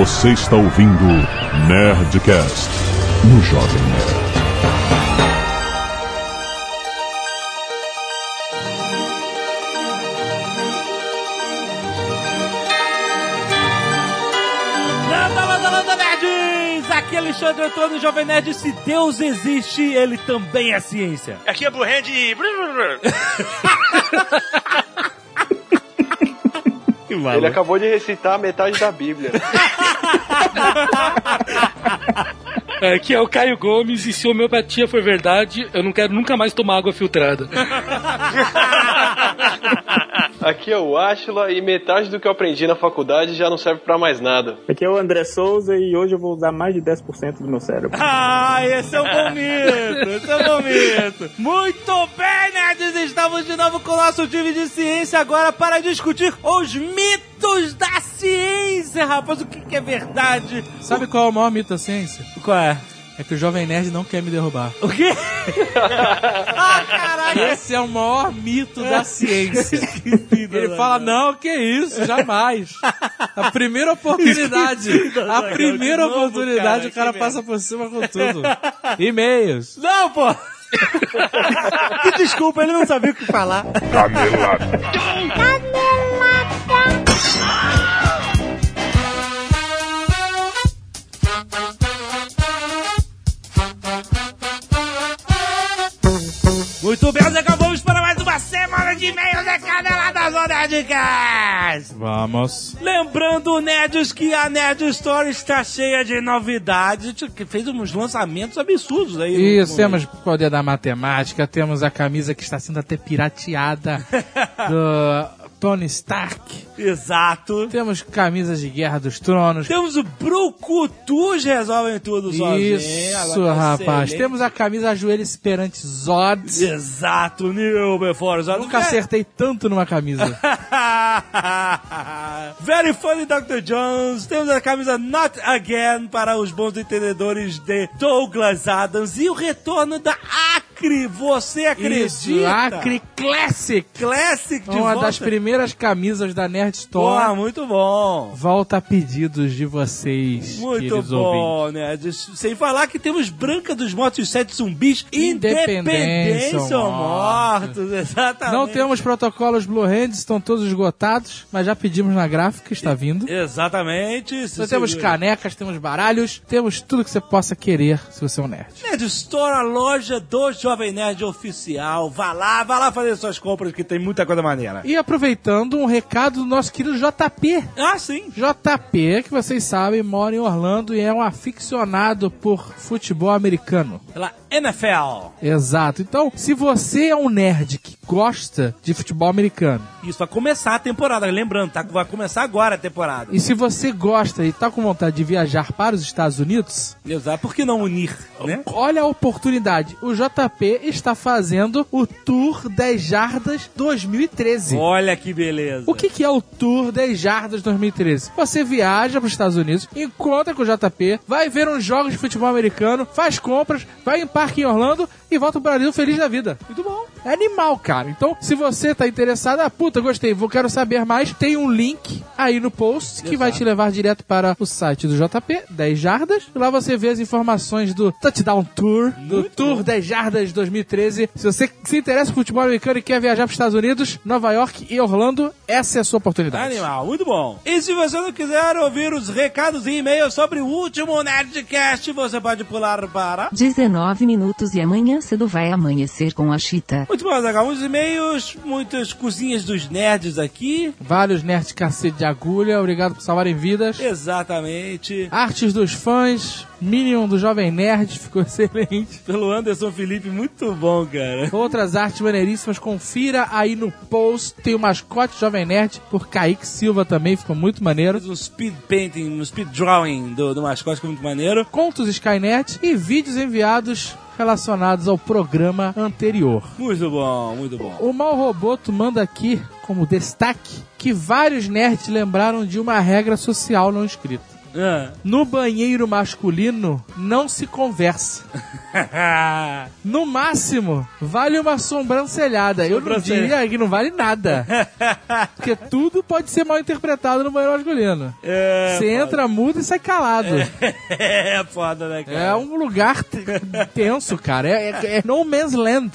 Você está ouvindo Nerdcast no Jovem Nerd. É Alexandre Antônio, Jovem Nerd. Se Deus existe, ele também é ciência. Aqui é Blue Hand e... Ele acabou de recitar metade da Bíblia. Aqui é o Caio Gomes e se homeopatia for verdade, eu não quero nunca mais tomar água filtrada. Aqui é o Ashla e metade do que eu aprendi na faculdade já não serve pra mais nada. Aqui é o André Souza e hoje eu vou usar mais de 10% do meu cérebro. Ah, esse é um bom mito! Esse é um bom mito! Muito bem, nerds! Estamos de novo com o nosso time de ciência agora para discutir os mitos da ciência, rapaz! O que, que é verdade? Sabe qual é o maior mito da ciência? Qual é? É que o Jovem Nerd não quer me derrubar. O quê? ah, caralho! Esse é o maior mito da ciência. Ele fala, não, que isso, jamais. A primeira oportunidade, a primeira de novo, oportunidade, cara, o cara passa por cima com tudo. E-mails. Não, pô! que desculpa, ele não sabia o que falar. Muito bem, Zé, vamos para mais uma semana de e-mails da Canela das Nerdcast! Vamos. Lembrando, nerds, que a Nerd Store está cheia de novidades. Gente fez uns lançamentos absurdos aí. Isso, temos poder da matemática, temos a camisa que está sendo até pirateada do Tony Stark. Exato. Temos camisas de Guerra dos Tronos. Temos o Brucutus resolvem tudo sozinho. Isso, Agora, rapaz. excelente. Temos a camisa Joelhos Perante Zod. Exato, New Before Zod. Nunca acertei tanto numa camisa. Very funny Dr. Jones. Temos a camisa Not Again para os bons entendedores de Douglas Adams e o retorno da Acre. Você acredita? Isso, Acre Classic. Classic de Uma volta. das primeiras camisas da Nerd Pô, Store. muito bom. Volta a pedidos de vocês, Muito ouvintes. bom, né? Des- Sem falar que temos Branca dos Mortos e Sete Zumbis Independência ou Mortos. Exatamente. Não temos protocolos Blue Hands, estão todos esgotados, mas já pedimos na gráfica, está vindo. Exatamente. Nós você temos viu. canecas, temos baralhos, temos tudo que você possa querer se você é um nerd. Nerd Store, a loja do Jovem Nerd Oficial. Vá lá, vá lá fazer suas compras que tem muita coisa maneira. E aproveitando um recado do nosso querido JP. Ah, sim. JP, que vocês sabem, mora em Orlando e é um aficionado por futebol americano. Pela NFL. Exato. Então, se você é um nerd que gosta de futebol americano, Isso, vai começar a temporada. Lembrando, tá? Vai começar agora a temporada. e se você gosta e tá com vontade de viajar para os Estados Unidos, Exato. Por que não unir, né? olha a oportunidade. O JP está fazendo o Tour 10 Jardas 2013. Olha que beleza. O que, que é o Tour 10 Jardas 2013? Você viaja para os Estados Unidos, encontra com o JP, vai ver uns jogos de futebol americano, faz compras, vai em parque em Orlando e volta pro Brasil feliz da vida. Muito bom. É animal, cara. Então, se você tá interessado, ah, puta, gostei, vou quero saber mais, tem um link aí no post que vai te levar direto para o site do JP, 10 Jardas. E lá você vê as informações do Touchdown Tour, do Tour 10 Jardas 2013. Se você se interessa por futebol americano e quer viajar para os Estados Unidos, Nova York e Orlando, essa é a sua oportunidade. Animal, muito bom. E se você não quiser ouvir os recados e e-mails sobre o último Nerdcast, você pode pular para... 19 minutos e amanhã cedo vai amanhecer com a Chita. Muito bom, Zagal. Muitos e-mails, muitas cozinhas dos nerds aqui. Vários nerds cacete de agulha, obrigado por salvarem vidas. Exatamente. Artes dos fãs, Minion do Jovem Nerd, ficou excelente. Pelo Anderson Felipe, muito bom, cara. Outras artes maneiríssimas, confira aí no post. Tem o mascote Jovem Nerd por Kaique Silva também, ficou muito maneiro. Um speed painting, um speed drawing do, do mascote, ficou muito maneiro. Contos Skynet e vídeos enviados relacionados ao programa anterior. Muito bom, muito bom. O Mal Roboto manda aqui como destaque que vários nerds lembraram de uma regra social não escrita. Ah. No banheiro masculino, não se conversa. No máximo, vale uma sobrancelhada. Eu não diria que não vale nada. Porque tudo pode ser mal interpretado no banheiro masculino. É, Você entra mudo e sai calado. é foda, né, cara? É um lugar te- tenso, cara. É, é- é no man's land.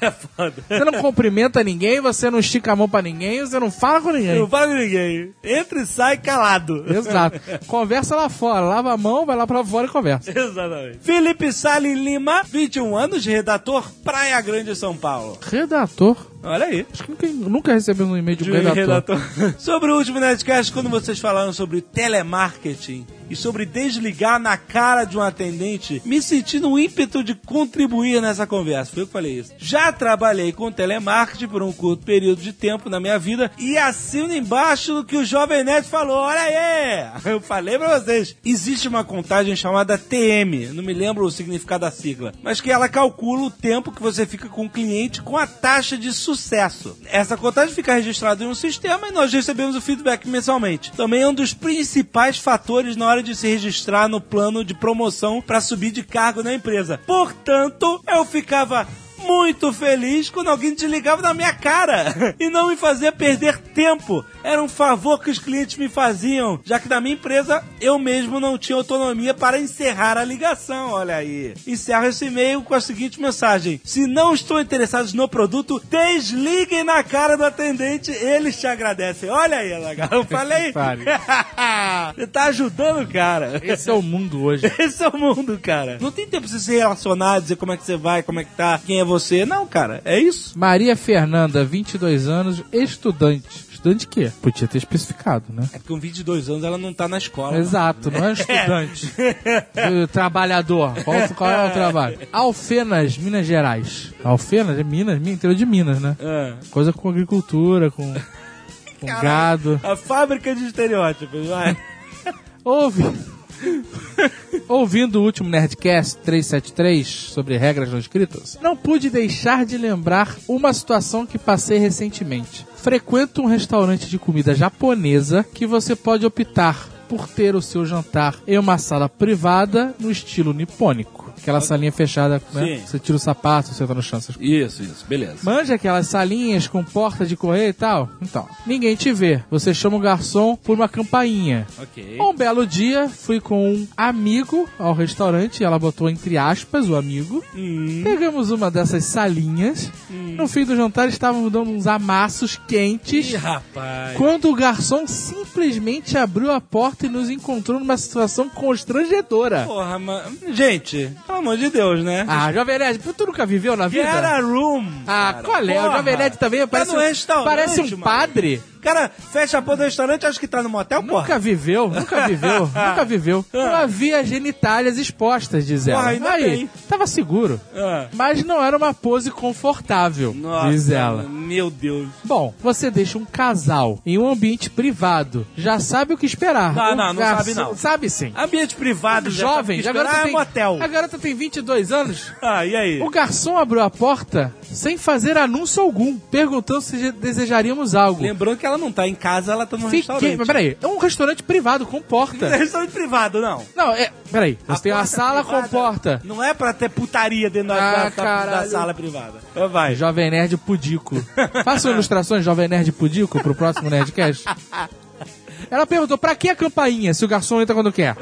É foda. Você não cumprimenta ninguém, você não estica a mão pra ninguém, você não fala com ninguém. Não fala com ninguém. Entra e sai calado. Exato. Conversa lá fora, lava a mão, vai lá pra fora e conversa. Exatamente. Felipe Salim Lima, 21 anos, redator Praia Grande, São Paulo. Redator. Olha aí. Acho que nunca, nunca recebeu um e-mail de um redator. redator. sobre o último Nerdcast, quando vocês falaram sobre telemarketing e sobre desligar na cara de um atendente, me senti no ímpeto de contribuir nessa conversa. Foi eu que falei isso. Já trabalhei com telemarketing por um curto período de tempo na minha vida e assino embaixo do que o Jovem Nerd falou. Olha aí! Eu falei pra vocês. Existe uma contagem chamada TM, não me lembro o significado da sigla, mas que ela calcula o tempo que você fica com o cliente com a taxa de sucesso. Essa contagem fica registrada em um sistema e nós recebemos o feedback mensalmente. Também é um dos principais fatores na hora de se registrar no plano de promoção para subir de cargo na empresa. Portanto, eu ficava muito feliz quando alguém desligava na minha cara e não me fazia perder tempo. Era um favor que os clientes me faziam, já que na minha empresa eu mesmo não tinha autonomia para encerrar a ligação. Olha aí. Encerro esse e-mail com a seguinte mensagem: Se não estão interessados no produto, desliguem na cara do atendente, eles te agradecem. Olha aí, Lagar, eu falei. Você tá ajudando o cara. Esse é o mundo hoje. Esse é o mundo, cara. Não tem tempo pra você se relacionar, dizer como é que você vai, como é que tá, quem é você. Não, cara. É isso. Maria Fernanda, 22 anos, estudante. Estudante de quê? Podia ter especificado, né? É porque com 22 anos ela não tá na escola. Exato, não é estudante. Eh, Trabalhador. Qual, qual é o trabalho? Alfenas, Minas Gerais. Alfenas é Minas, Mi- interior de Minas, né? É. Coisa com agricultura, com, com gado. A fábrica de estereótipos, vai. Ouve. Ouvindo o último Nerdcast 373 sobre regras não escritas, não pude deixar de lembrar uma situação que passei recentemente. Frequento um restaurante de comida japonesa que você pode optar por ter o seu jantar em uma sala privada no estilo nipônico. Aquela salinha fechada, né? Sim. Você tira o sapato, você tá no chão. essas Isso, isso, beleza. Manja aquelas salinhas com porta de correr e tal? Então, ninguém te vê. Você chama o garçom por uma campainha. Ok. Um belo dia, fui com um amigo ao restaurante, ela botou entre aspas o amigo. Hum. Pegamos uma dessas salinhas. No fim do jantar, estávamos dando uns amassos quentes. Ih, rapaz. Quando o garçom simplesmente abriu a porta e nos encontrou numa situação constrangedora. Porra, mas... Gente, pelo amor de Deus, né? Ah, Jovem Nerd, tu nunca viveu na vida? Get a room. Ah, cara. qual é? O Porra. Jovem Nerd também parece, tá no um- parece um mano. padre. O cara fecha a porta do restaurante acha que tá no motel, porra. Nunca viveu, nunca viveu, nunca viveu. Não havia genitálias expostas, diz ela. Porra, ainda Aí, bem. tava seguro. Ah. Mas não era uma pose confortável, Nossa, diz ela. meu Deus. Bom, você deixa um casal em um ambiente privado, já sabe o que esperar. Não, O não, não sabe não. Sabe sim. Ambiente privado, Jovem, já agora agora você é tem, motel. a garota tem 22 anos. Ah, e aí? O garçom abriu a porta sem fazer anúncio algum, perguntando se desejaríamos algo. Lembrando que ela não tá em casa, ela tá no Fiquei, restaurante. mas peraí, é um restaurante privado com Não porta. é restaurante privado, não. Não, é. Peraí, você A tem uma sala privada com porta. Não é pra ter putaria dentro da, Ah, da- da- sala privada. Então Vai. Jovem Nerd Pudico. Façam ilustrações Jovem Nerd Pudico pro próximo Nerdcast. Ela perguntou, pra que a campainha se o garçom entra quando quer?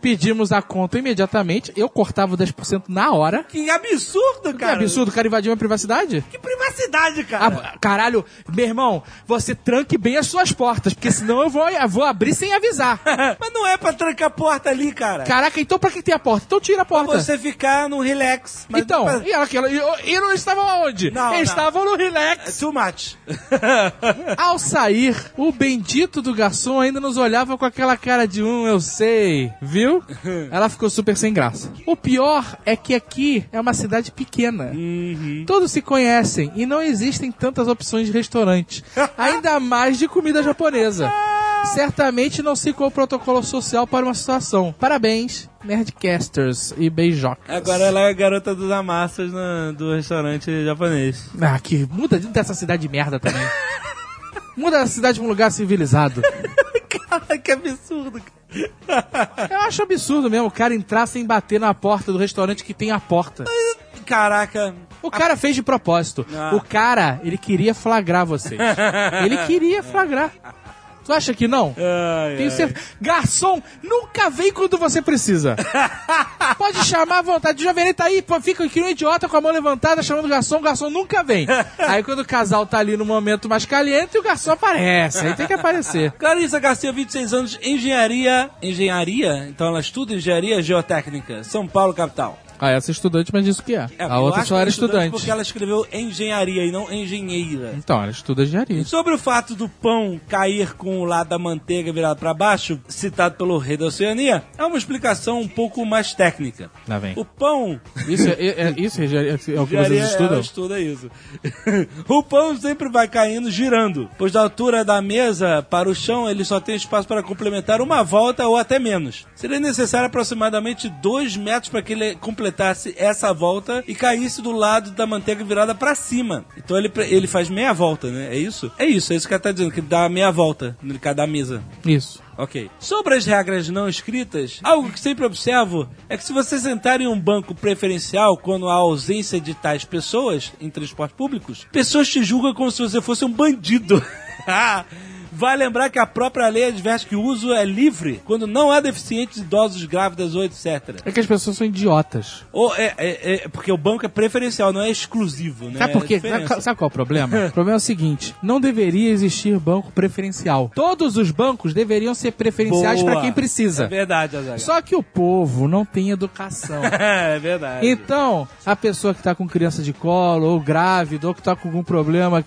Pedimos a conta imediatamente, eu cortava o 10% na hora. Que absurdo, Que cara. absurdo, o cara invadiu minha privacidade. Que privacidade, cara. Ah, caralho, meu irmão, você tranque bem as suas portas, porque senão eu vou, eu vou abrir sem avisar. Mas não é pra trancar a porta ali, cara. Caraca, então pra que tem a porta? Então tira a porta. Você ficar no relax. Então, não pra- e, ela, ela, e, e não estavam aonde? Não, não. Eles estavam no relax. É too much. Ao sair, o bendito do garçom ainda nos olhava com aquela cara de um, eu sei, viu? Ela ficou super sem graça. O pior é que aqui é uma cidade pequena. Todos se conhecem e não existem tantas opções de restaurante, ainda mais de comida japonesa. Certamente não qual o protocolo social para uma situação. Parabéns, Nerdcasters e beijocas. Agora ela é a garota dos amassos no- do restaurante japonês. Ah, que muda dessa cidade de merda também. Muda a cidade pra um lugar civilizado. Cara, que absurdo. cara. Eu acho absurdo mesmo o cara entrar sem bater na porta do restaurante que tem a porta. Caraca. O cara fez de propósito. Ah. O cara, ele queria flagrar vocês. Ele queria flagrar. Tu acha que não? Ai, Tenho ai. certeza. Garçom, nunca vem quando você precisa. Pode chamar à vontade. O Jovem tá aí, pô, fica que um idiota com a mão levantada chamando o garçom, o garçom nunca vem. Aí quando o casal tá ali no momento mais caliente, o garçom aparece. Aí tem que aparecer. Clarissa Garcia, 26 anos, engenharia. Engenharia? Então ela estuda engenharia geotécnica, São Paulo, capital. Ah, essa é estudante, mas disse que é. É, a outra só era é estudante. Porque ela escreveu engenharia e não engenheira. Então, ela estuda engenharia. Sobre o fato do pão cair com o lado da manteiga virado para baixo, citado pelo rei da Oceania, é uma explicação um pouco mais técnica. Lá vem. O pão Isso é, é- é- isso é, engenharia- é o que vocês estudam? Estuda isso. o pão sempre vai caindo girando, pois da altura da mesa para o chão ele só tem espaço para complementar uma volta ou até menos. Seria necessário aproximadamente dois metros para que ele completasse essa volta e caísse do lado da manteiga virada para cima. Então ele, ele faz meia volta, né? É isso? É isso, é isso que ela tá dizendo, que ele dá meia volta no cada mesa. Isso. Ok. Sobre as regras não escritas, algo que sempre observo é que se você sentar em um banco preferencial quando há ausência de tais pessoas em transportes públicos, pessoas te julgam como se você fosse um bandido. Vai lembrar que a própria lei adverte que o uso é livre quando não há deficientes, idosos, grávidas ou etc. É que as pessoas são idiotas. Ou é, é- é- porque o banco é preferencial, não é exclusivo, né? Sabe por É quê? Sabe, sabe qual é o problema? o problema é o seguinte: não deveria existir banco preferencial. Todos os bancos deveriam ser preferenciais para quem precisa. É verdade, Azaghal. Só que o povo não tem educação. é verdade. Então, a pessoa que tá com criança de colo, ou grávida, ou que tá com algum problema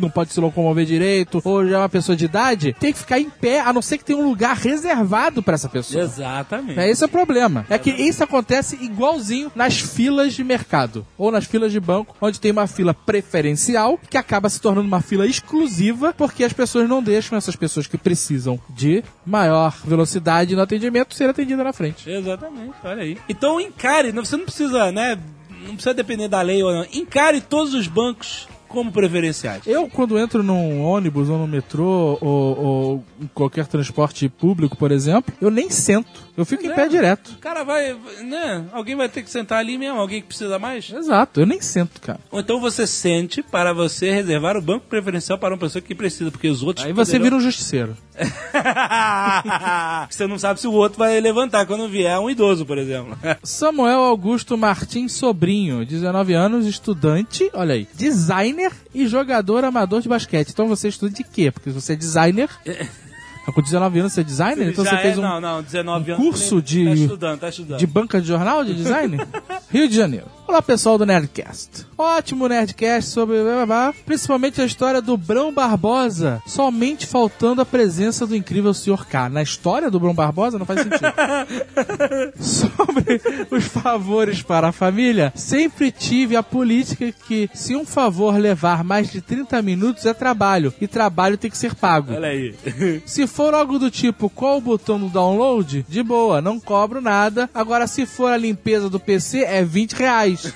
não pode se locomover direito, ou já é uma pessoa de idade, tem que ficar em pé, a não ser que tenha um lugar reservado para essa pessoa. Exatamente. É esse é o problema. É que isso acontece igualzinho nas filas de mercado ou nas filas de banco, onde tem uma fila preferencial que acaba se tornando uma fila exclusiva porque as pessoas não deixam essas pessoas que precisam de maior velocidade no atendimento ser atendidas na frente. Exatamente, olha aí. Então encare, não- você não precisa, né? Não precisa depender da lei ou não. Encare todos os bancos como preferenciais. Eu, quando entro num ônibus ou no metrô ou, ou em qualquer transporte público, por exemplo, eu nem sento. Eu fico em É. pé direto. O cara vai, né? Alguém vai ter que sentar ali mesmo, alguém que precisa mais. Exato, eu nem sento, cara. Ou então você sente para você reservar o banco preferencial para uma pessoa que precisa, porque os outros. Aí você poderão- vira um justiceiro. você não sabe se o outro vai levantar quando vier um idoso, por exemplo. Samuel Augusto Martins Sobrinho, 19 anos, estudante, olha aí, designer e jogador amador de basquete. Então você estuda de quê? Porque você é designer, com 19 anos você é designer, então Já você é- fez um, não, não, 19 um anos. curso Tá de, estudando, tá estudando. de banca de jornal de design? Rio de Janeiro. Olá pessoal do Nerdcast. Ótimo Nerdcast sobre principalmente a história do Brão Barbosa, somente faltando a presença do incrível Sr. K. Na história do Brão Barbosa não faz sentido. sobre os favores para a família, sempre tive a política que se um favor levar mais de 30 minutos é trabalho, e trabalho tem que ser pago. Olha aí. Se for algo do tipo qual o botão do download, de boa, não cobro nada. Agora, se for a limpeza do PC, é 20 reais.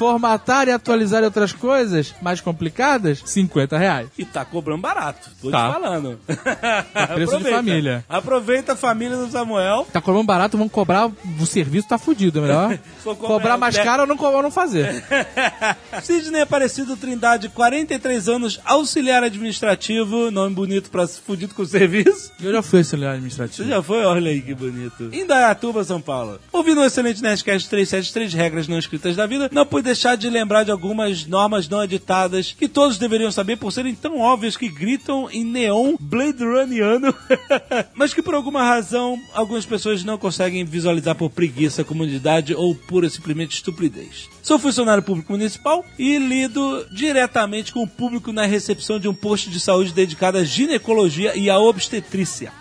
Formatar e atualizar outras coisas mais complicadas, 50 reais. E tá cobrando barato, tô Tá. te falando. preço de família. Aproveita a família do Samuel. Tá cobrando barato, vamos cobrar, o serviço tá fudido, é melhor. Cobrar cobrar mais dez- caro ou não, ou não fazer. Sidney Aparecido Trindade, 43 anos, auxiliar administrativo, nome bonito pra fudido com o serviço. Eu já fui auxiliar Você administrativo. já foi? Olha aí que bonito. Indaiatuba, São Paulo. Ouvindo o excelente Nerdcast 373 Regras Não Escritas da Vida, não pude deixar de lembrar de algumas normas não editadas que todos deveriam saber por serem tão óbvias que gritam em neon Blade Runniano, mas que por alguma razão algumas pessoas não conseguem visualizar por preguiça, comodidade ou pura simplesmente estupidez. Sou funcionário público municipal e lido diretamente com o público na recepção de um posto de saúde dedicado à ginecologia e à obstetrícia.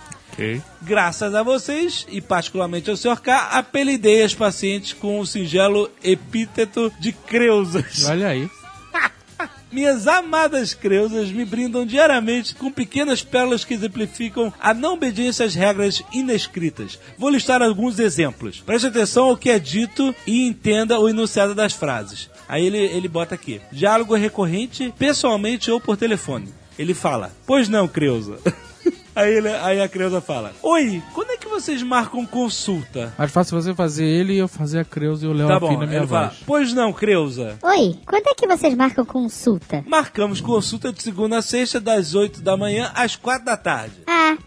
Graças a vocês, e particularmente ao Sr. K, apelidei as pacientes com o singelo epíteto de creusas. Olha aí. Minhas amadas creusas me brindam diariamente com pequenas pérolas que exemplificam a não obediência às regras inescritas. Vou listar alguns exemplos. Preste atenção ao que é dito e entenda o enunciado das frases. Aí ele, ele bota aqui: diálogo recorrente, pessoalmente ou por telefone. Ele fala: Pois não, Creuza. Aí, ele- aí a Creuza fala: Oi, quando é que vocês marcam consulta? Mais fácil você fazer ele e eu fazer a Creuza e o Léo Tá bom, a minha ele fala, voz. pois não, Creuza. Oi, quando é que vocês marcam consulta? Marcamos consulta de segunda a sexta, das 8 da manhã às 4 da tarde. Ah,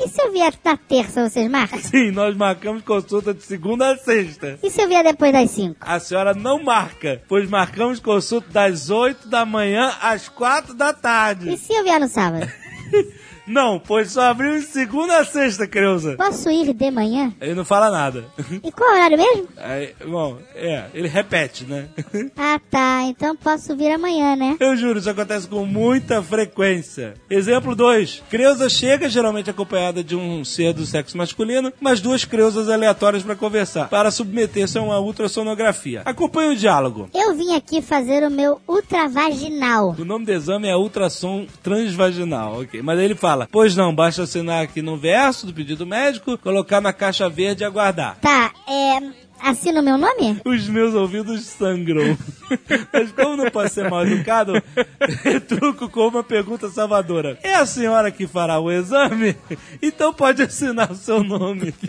e se eu vier na terça, vocês marcam? Sim, nós marcamos consulta de segunda a sexta. E se eu vier depois das 5? A senhora não marca, pois marcamos consulta das 8 da manhã às 4 da E tarde. se eu vier no sábado? Não, pois só abriu de segunda a sexta, Creuza. Posso ir de manhã? Ele não fala nada. E qual horário mesmo? Aí, bom, é, ele repete, né? Ah, tá. Então posso vir amanhã, né? Eu juro, isso acontece com muita frequência. Exemplo 2. Creuza chega, geralmente acompanhada de um ser do sexo masculino, mas duas creusas aleatórias para conversar, para submeter-se a uma ultrassonografia. Acompanhe o diálogo. Eu vim aqui fazer o meu ultravaginal. O nome do exame é ultrassom transvaginal, ok. Mas aí ele fala, pois não, basta assinar aqui no verso do pedido médico, colocar na caixa verde e aguardar. Tá, é. Assina o meu nome? Os meus ouvidos sangram. Mas como não posso ser mal educado, truco com uma pergunta salvadora. É a senhora que fará o exame? Então pode assinar o seu nome.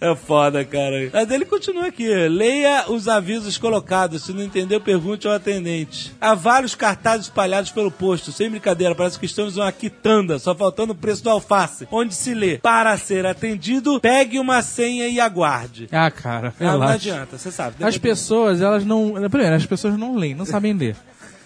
É foda, cara. Mas ele continua aqui. Leia os avisos colocados. Se não entendeu, pergunte ao atendente. Há vários cartazes espalhados pelo posto. Sem brincadeira, parece que estamos em uma quitanda, só faltando o preço do alface. Onde se lê, para ser atendido, pegue uma senha e aguarde. Ah, cara, Ah, não relaxa. adianta, você sabe. As pessoas, elas não. Primeiro, as pessoas não leem, não sabem ler.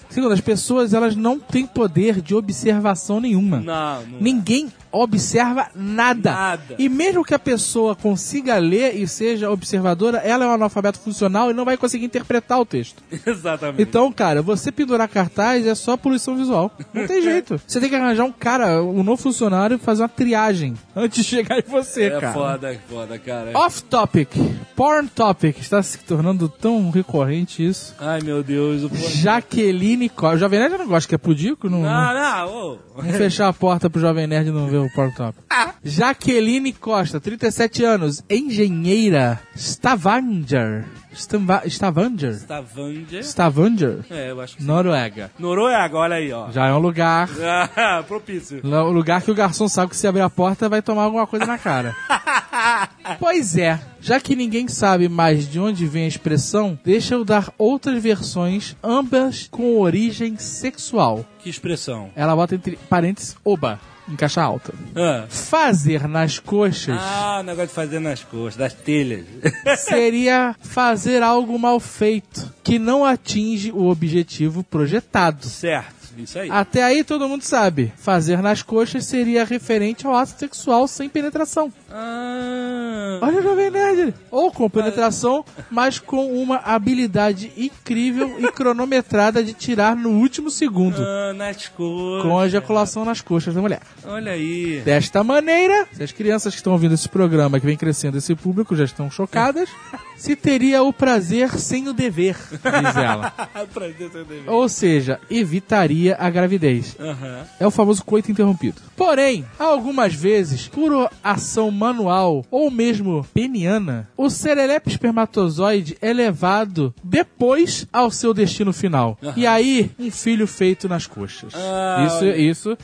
Segundo, as pessoas, elas não têm poder de observação nenhuma. Não, não. Ninguém observa nada. Nada. E mesmo que a pessoa consiga ler e seja observadora, ela é um analfabeto funcional e não vai conseguir interpretar o texto. Exatamente. Então, cara, você pendurar cartaz é só poluição visual. Não tem jeito. Você tem que arranjar um cara, um novo funcionário fazer uma triagem antes de chegar em você, é cara. foda, é foda, cara. Off topic. Porn topic. Está se tornando tão recorrente isso. Ai, meu Deus. O... Jaqueline Costa. O Jovem Nerd não gosta que é pudico? Não, Não, não, ô. Vamos fechar a porta pro Jovem Nerd não ver o Top. Jaqueline Costa, 37 anos, engenheira, Stavanger. Stava- Stavanger? Stavanger. Stavanger? É, eu acho que. Noruega. Noruega, olha aí, ó. Já é um lugar. Ah, propício. O lugar que o garçom sabe que se abrir a porta vai tomar alguma coisa na cara. pois é, já que ninguém sabe mais de onde vem a expressão, deixa eu dar outras versões, ambas com origem sexual. Que expressão. Ela bota entre parênteses oba, em caixa alta. Ah. Fazer nas coxas Ah, o negócio de fazer nas costas, das telhas. seria fazer algo mal feito, que não atinge o objetivo projetado. certo, isso aí. Até aí todo mundo sabe. Fazer nas coxas seria referente ao ato sexual sem penetração. Ah, Olha o Jovem Nerd! Ou com penetração, mas com uma habilidade incrível e cronometrada de tirar no último segundo. ah, nas costas. Com a ejaculação nas coxas da mulher. Olha aí. Desta maneira, se as crianças que estão ouvindo esse programa, que vem crescendo esse público, já estão chocadas, se teria o prazer sem o dever, diz ela. Prazer, seu dever. Ou seja, evitaria a gravidez. Aham. É o famoso coito interrompido. Porém, algumas vezes, por ação manual ou mesmo peniana, o serelepe espermatozoide é levado depois ao seu destino final. E aí, um filho feito nas coxas. Ah, isso, isso,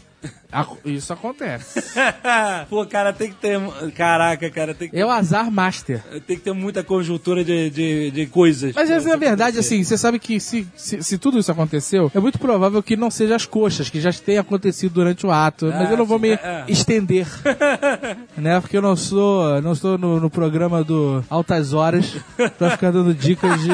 isso acontece. Pô, cara, tem que ter. Caraca, cara, tem que, É o azar master. tem que ter muita conjuntura de, de, de coisas. Mas essa é a verdade, assim, você sabe que se, se, se tudo isso aconteceu, é muito provável que não seja as coxas, que já tenha acontecido durante o ato. mas Ah, eu não vou me é, é. estender. né? Porque eu não sou, não estou no, no programa do Altas Horas pra ficar dando dicas de.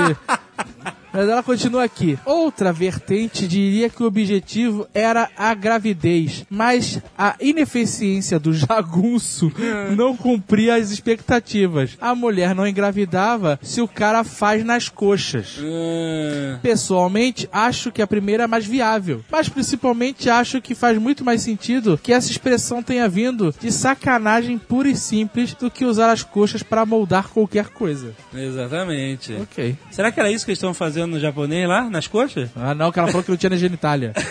Mas ela continua aqui. Outra vertente diria que o objetivo era a gravidez, mas a ineficiência do jagunço não cumpria as expectativas. A mulher não engravidava se o cara faz nas coxas. Ah, Pessoalmente, acho que a primeira é mais viável, mas principalmente acho que faz muito mais sentido que essa expressão tenha vindo de sacanagem pura e simples do que usar as coxas para moldar qualquer coisa. exatamente. Ok. Será que era isso que eles estão fazendo no japonês lá, nas coxas? Ah, não, que ela falou que não tinha na genitália.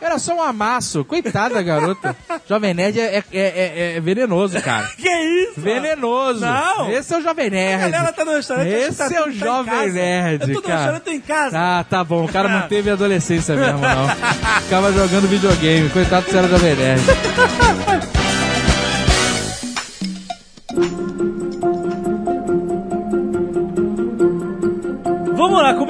Era só um amasso. Coitada da garota. Jovem Nerd é, é- é- é venenoso, cara. Que isso? Venenoso. Não. Esse é o Jovem A Nerd. galera tá no restaurante. Esse tá, é o tá em Jovem casa. Nerd, Eu tô no cara. restaurante, tô em casa. Ah, tá bom. O cara não teve adolescência mesmo, não. Ficava jogando videogame. Coitado do era Jovem Nerd.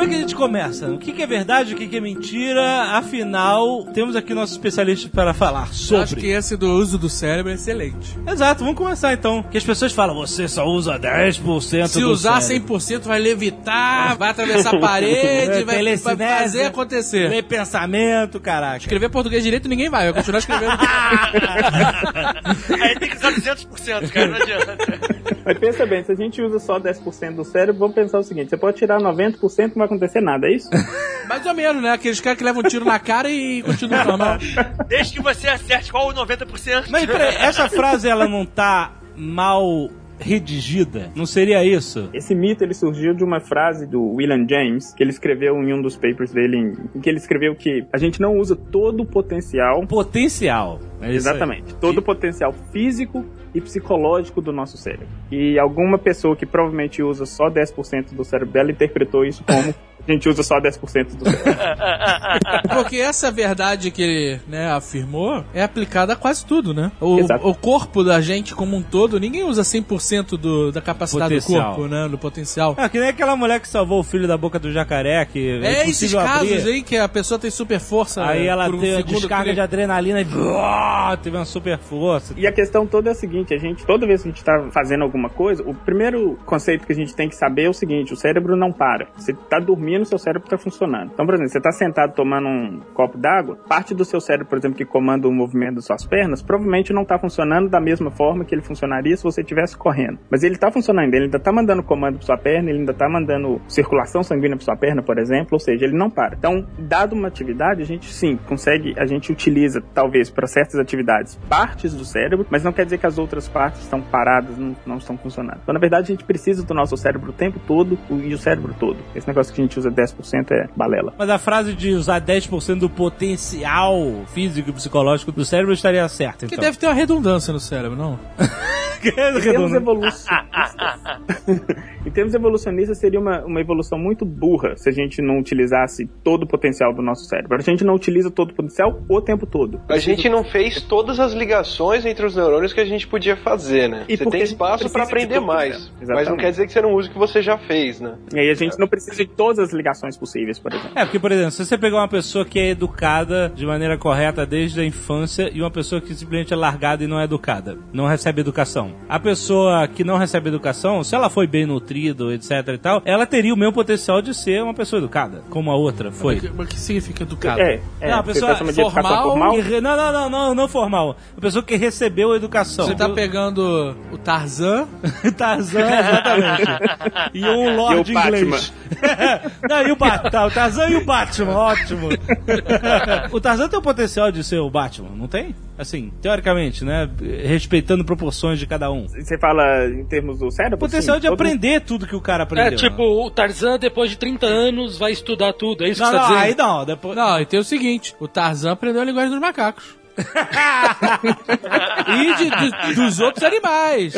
A gente começa? O que, que é verdade, o que, que é mentira? Afinal, temos aqui nossos especialistas para falar sobre. acho que esse do uso do cérebro é excelente. Exato, vamos começar então. Que as pessoas falam, você só usa 10% Se do usar cérebro. 100% vai levitar, vai atravessar a parede, vai, vai fazer acontecer. Lê pensamento, caraca. Escrever português direito ninguém vai, vai continuar escrevendo. Aí tem que usar 200%, cara, não adianta. Mas pensa bem, se a gente usa só 10% do cérebro, vamos pensar o seguinte: você pode tirar 90% não vai acontecer nada, é isso? Mais ou menos, né? Aqueles caras que levam um tiro na cara e continuam normal. Desde que você acerte qual o 90%. Mas peraí, essa frase ela não tá mal redigida? Não seria isso? Esse mito ele surgiu de uma frase do William James, que ele escreveu em um dos papers dele, em, em que ele escreveu que a gente não usa todo o potencial. Potencial. É. Exatamente. Todo o potencial físico e psicológico do nosso cérebro. E alguma pessoa que provavelmente usa só 10% do cérebro dela interpretou isso como a gente usa só 10% do. Porque essa verdade que ele né, afirmou é aplicada a quase tudo, né? O, o corpo da gente como um todo, ninguém usa 100% do, da capacidade Potencial. do corpo, né? Do potencial. Ah, que nem aquela mulher que salvou o filho da boca do jacaré, que é, É esses casos abrir. aí que a pessoa tem super força. Aí ela por um segundo, descarga que- de adrenalina e uau, teve uma super força. E a questão toda é a seguinte, a gente, toda vez que a gente tá fazendo alguma coisa, o primeiro conceito que a gente tem que saber é o seguinte, o cérebro não para. Você tá dormindo, seu cérebro tá funcionando. Então, por exemplo, você tá sentado tomando um copo d'água, parte do seu cérebro, por exemplo, que comanda o movimento das suas pernas, provavelmente não tá funcionando da mesma forma que ele funcionaria se você estivesse correndo. Mas ele tá funcionando, ele ainda tá mandando comando pra sua perna, ele ainda tá mandando circulação sanguínea pra sua perna, por exemplo, ou seja, ele não para. Então, dado uma atividade, a gente sim consegue, a gente utiliza, talvez, para certas atividades, partes do cérebro, mas não quer dizer que as outras partes estão paradas, não, não estão funcionando. Então, na verdade, a gente precisa do nosso cérebro o tempo todo e o cérebro todo. Esse negócio que a gente usa 10% é balela. Mas a frase de usar 10% do potencial físico e psicológico do cérebro estaria certa, Que então. deve ter uma redundância no cérebro, não? Em termos evolucionistas, em termos evolucionistas, seria uma, uma evolução muito burra se a gente não utilizasse todo o potencial do nosso cérebro. A gente não utiliza todo o potencial o tempo todo. A gente não fez todas as ligações entre os neurônios que a gente podia fazer, né? E você tem espaço de aprender mais. Mas não quer dizer que você não use o que você já fez, né? E aí a gente não precisa de todas as ligações possíveis, por exemplo. É, porque, por exemplo, se você pegar uma pessoa que é educada de maneira correta desde a infância e uma pessoa que simplesmente é largada e não é educada, não recebe educação. A pessoa que não recebe educação, se ela foi bem nutrida, etc e tal, ela teria o mesmo potencial de ser uma pessoa educada, como a outra foi. Mas o que- Mas o que significa educado? É, é. não, a pessoa formal formal? re- Não, não, não, não, não formal. A pessoa que recebeu a educação. Você tá pegando o Tarzan, Tarzan, exatamente. E um Lorde E o inglês. Não, e o Batman. Tá, o Tarzan e o Batman, ótimo. o Tarzan tem o potencial de ser o Batman, não tem? Assim, teoricamente, né? Respeitando proporções de cada um. Você fala em termos do cérebro? O potencial Sim, de todo- aprender tudo que o cara aprendeu. É tipo, o Tarzan, depois de 30 anos, vai estudar tudo. É isso Não, que você não, tá aí dizendo? não. Depois... Não, e tem o seguinte: o Tarzan aprendeu a linguagem dos macacos. e de- de- dos outros animais.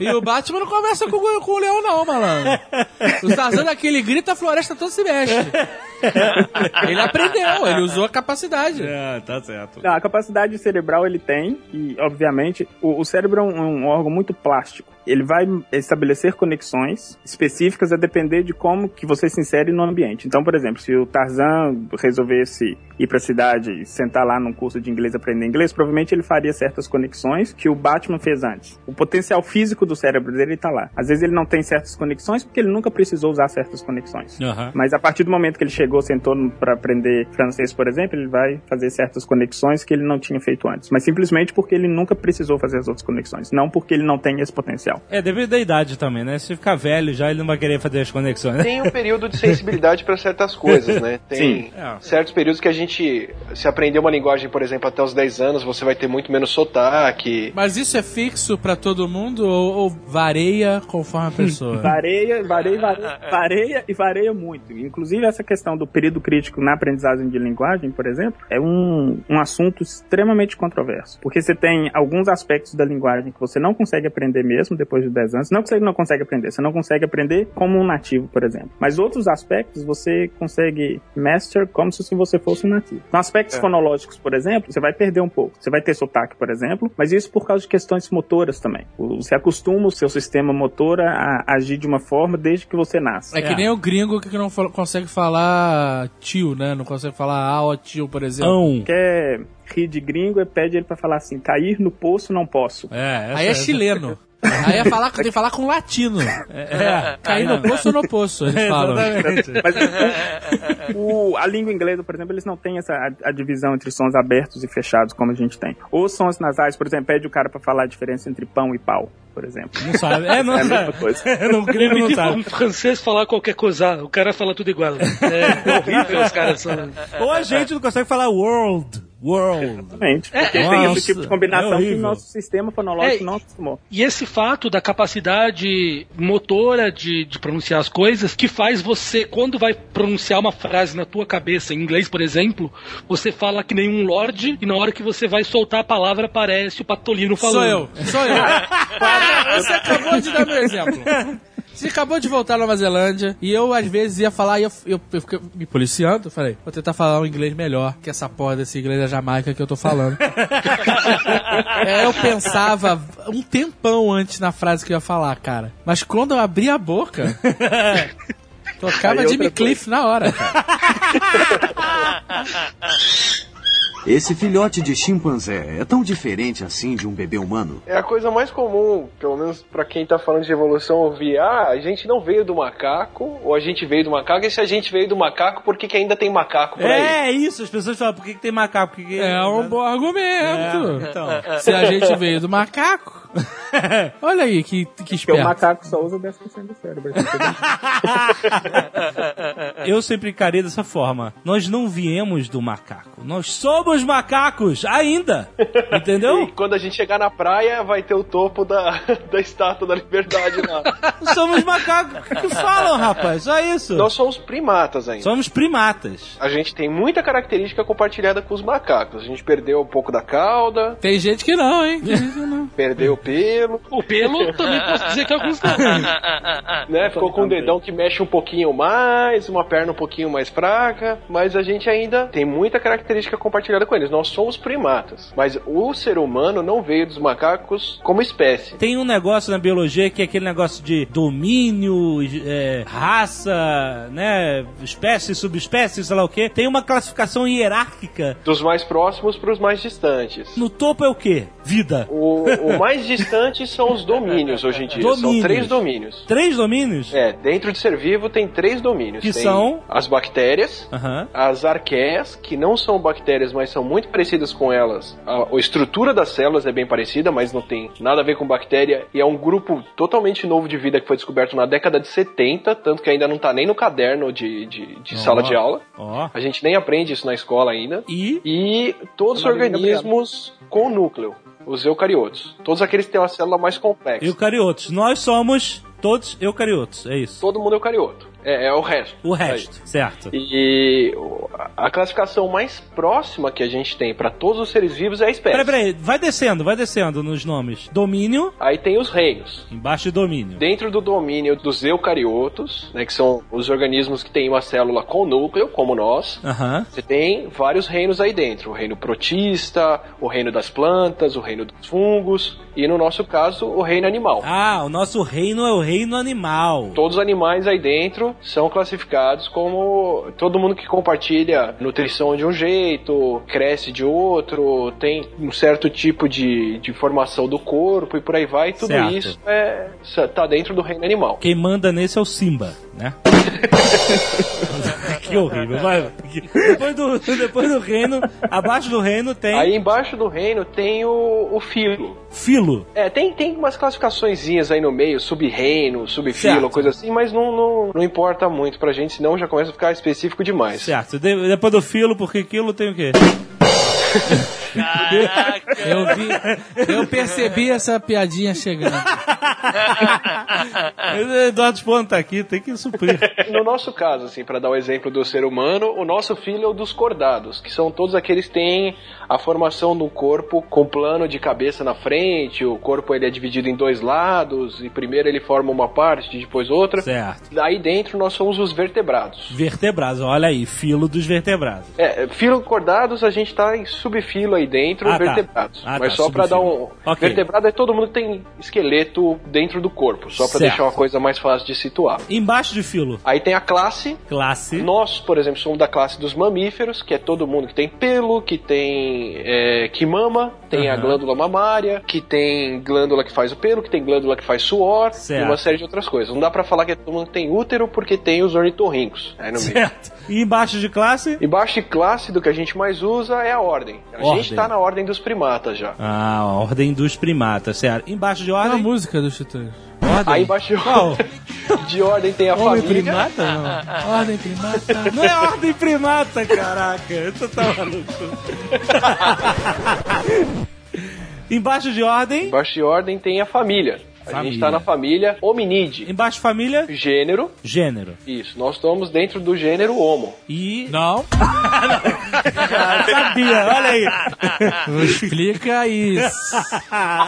E o Batman não conversa com, o- com o leão, não, malandro. O Tarzan daquele grita, a floresta toda se mexe. Ele aprendeu, ele usou a capacidade. É, tá certo. Não, a capacidade cerebral ele tem, e obviamente o, o cérebro é um, um órgão muito plástico. Ele vai estabelecer conexões específicas a depender de como que você se insere no ambiente. Então, por exemplo, se o Tarzan resolvesse ir para a cidade e sentar lá num curso de inglês aprender inglês, provavelmente ele faria certas conexões que o Batman fez antes. O potencial físico do cérebro dele está lá. Às vezes ele não tem certas conexões porque ele nunca precisou usar certas conexões. Aham. Mas a partir do momento que ele chegou, sentou para aprender francês, por exemplo, ele vai fazer certas conexões que ele não tinha feito antes. Mas simplesmente porque ele nunca precisou fazer as outras conexões. Não porque ele não tem esse potencial. É, devido da idade também, né? Se ficar velho já, ele não vai querer fazer as conexões. né? Tem um período de sensibilidade para certas coisas, né? Tem Sim. É. certos períodos que a gente, se aprender uma linguagem, por exemplo, até os 10 anos, você vai ter muito menos sotaque. Mas isso é fixo pra todo mundo ou, ou varia conforme a pessoa? Vareia, vareia, vareia, vareia e vareia muito. Inclusive essa questão do período crítico na aprendizagem de linguagem, por exemplo, é um, um assunto extremamente controverso. Porque você tem alguns aspectos da linguagem que você não consegue aprender mesmo depois de 10 anos. Não que você não consegue aprender, você não consegue aprender como um nativo, por exemplo. Mas outros aspectos você consegue master como se você fosse um nativo. Então, aspectos É. fonológicos, por exemplo, você vai perder um pouco. Você vai ter sotaque, por exemplo, mas isso por causa de questões motoras também. Você acostuma o seu sistema motor a, agir de uma forma desde que você nasce. É que nem o gringo que não fala- consegue falar tio, né? Não consegue falar ah, ó, tio, por exemplo. Quer rir de gringo e pede ele pra falar assim: cair no poço não posso. É, Aí é chileno. Aí é falar, tem que falar com latino. É, cair no poço ou no poço, eles falam. Mas o- a língua inglesa, por exemplo, eles não têm essa a, a divisão entre sons abertos e fechados como a gente tem. Os sons nasais, por exemplo, pede o cara pra falar a diferença entre pão e pau, por exemplo. Não sabe. É, não É a mesma coisa. Não, gringo não sabe. um francês falar qualquer coisa, o cara fala tudo igual. É horrível os caras são. Ou a gente não consegue falar world. World. Exatamente. Porque tem Nossa, esse tipo de é combinação que o nosso sistema fonológico É, não acostumou. E esse fato da capacidade motora de, de pronunciar as coisas, que faz você, quando vai pronunciar uma frase na tua cabeça, em inglês, por exemplo, você fala que nem um lorde, e na hora que você vai soltar a palavra, aparece o patolino falando. Sou eu, sou eu. Você acabou de dar meu exemplo. Você acabou de voltar à Nova Zelândia e eu, às vezes, ia falar e eu, eu, eu fiquei me policiando. Falei, vou tentar falar um inglês melhor que essa porra desse inglês da Jamaica que eu tô falando. é, eu pensava um tempão antes na frase que eu ia falar, cara. Mas quando eu abri a boca, tocava Jimmy coisa. Cliff na hora, cara. Esse filhote de chimpanzé é tão diferente assim de um bebê humano? É a coisa mais comum, pelo menos pra quem tá falando de evolução, ouvir: ah, a gente não veio do macaco, ou a gente veio do macaco, e se a gente veio do macaco, por que, que ainda tem macaco por aí? É isso, as pessoas falam, por que, que tem macaco? Que que- É um bom argumento. É, então. Se a gente veio do macaco. Olha aí que, que Porque o esperto. macaco só usa 10% do cérebro. Eu sempre encarei dessa forma. Nós não viemos do macaco. Nós somos macacos ainda. Entendeu? E quando a gente chegar na praia, vai ter o topo da, da estátua da liberdade lá. somos macacos. O que, que falam, rapaz? Só isso. Nós somos primatas ainda. Somos primatas. A gente tem muita característica compartilhada com os macacos. A gente perdeu um pouco da cauda, Tem gente que não, hein? Tem gente que não. perdeu o pelo, O pelo também posso dizer que alguns não. né? Ficou com um dedão que mexe um pouquinho mais, uma perna um pouquinho mais fraca, mas a gente ainda tem muita característica compartilhada com eles. Nós somos primatas, mas o ser humano não veio dos macacos como espécie. Tem um negócio na biologia que é aquele negócio de domínio, é, raça, né? Espécie, subespécie, sei lá o quê. Tem uma classificação hierárquica. Dos mais próximos para os mais distantes. No topo é o quê? Vida. O, o mais distante são os domínios hoje em dia. São Domínios. três domínios. Três domínios? É, dentro de ser vivo tem três domínios. Que Tem são? As bactérias, Aham. as arqueias, que não são bactérias, mas são muito parecidas com elas. A, a estrutura das células é bem parecida, mas não tem nada a ver com bactéria. E é um grupo totalmente novo de vida que foi descoberto na década de 70, tanto que ainda não tá nem no caderno de, de, de Ó. sala de aula. Ó. A gente nem aprende isso na escola ainda. E E todos os organismos com núcleo, os eucariotos. Todos aqueles que têm uma célula mais complexa. eucariotos. Nós somos todos eucariotos. É isso. Todo mundo é eucarioto. É, é o resto. O resto, certo. E a classificação mais próxima que a gente tem para todos os seres vivos é a espécie. Peraí, peraí. Vai descendo, vai descendo nos nomes. Domínio, Aí tem os reinos. embaixo de domínio. Dentro do domínio dos eucariotos, né, que são os organismos que têm uma célula com núcleo, como nós, Aham. você tem vários reinos aí dentro. O reino protista, o reino das plantas, o reino dos fungos e, no nosso caso, o reino animal. Ah, o nosso reino é o reino animal. Todos os animais aí dentro são classificados como todo mundo que compartilha nutrição de um jeito, cresce de outro, tem um certo tipo de, de formação do corpo e por aí vai. Tudo Certo. isso é, tá dentro do reino animal. Quem manda nesse é o Simba, né? que horrível. Vai. Depois do, depois do reino, abaixo do reino tem Aí embaixo do reino tem o, o filo. filo. É, tem, tem umas classificaçõezinhas aí no meio, sub-reino, sub-filo, coisa assim, mas não, não, não importa muito pra gente, senão já começa a ficar específico demais. Certo. De- depois do filo, porque quilo tem o quê? Caraca. Eu vi, eu percebi essa piadinha chegando. Eduardo Spono tá aqui, tem que suprir. No nosso caso, assim, para dar o exemplo do ser humano, o nosso filho é o dos cordados, que são todos aqueles que têm a formação do corpo com plano de cabeça na frente, o corpo ele é dividido em dois lados, e primeiro ele forma uma parte, depois outra. Certo. Daí dentro nós somos os vertebrados. Vertebrados, olha aí, filo dos vertebrados. É, filo cordados a gente tá em subfilo aí dentro, Ah, tá. vertebrados. Ah, Mas tá, só pra dar um. subfilo. Ok. Vertebrado é todo mundo que tem esqueleto dentro do corpo, só pra Certo. deixar uma coisa mais fácil de situar. Embaixo de filo, Aí tem a classe, classe. Nós, por exemplo, somos da classe dos mamíferos, que é todo mundo que tem pelo, que tem é, que mama, tem a Aham. glândula mamária, que tem glândula que faz o pelo, que tem glândula que faz suor Certo. e uma série de outras coisas. Não dá pra falar que todo mundo tem útero porque tem os ornitorrincos aí no meio. Certo. E embaixo de classe? Embaixo de classe do que a gente mais usa é a ordem. A Ordem. gente tá na ordem dos primatas já. Ah, a ordem dos primatas, certo. Embaixo de É a ordem. música dos titãs. ordem. Aí embaixo de Qual? ordem, de ordem tem a Homem família. primata? Não. Ordem primata. Não é ordem primata, caraca. Tu tá maluco. Embaixo de ordem. Embaixo de ordem tem a família. A Família. gente tá na família hominídea. Embaixo família. Gênero, Gênero. isso. Nós estamos dentro do gênero Homo. E. Não, Ah, sabia, olha aí. explica isso.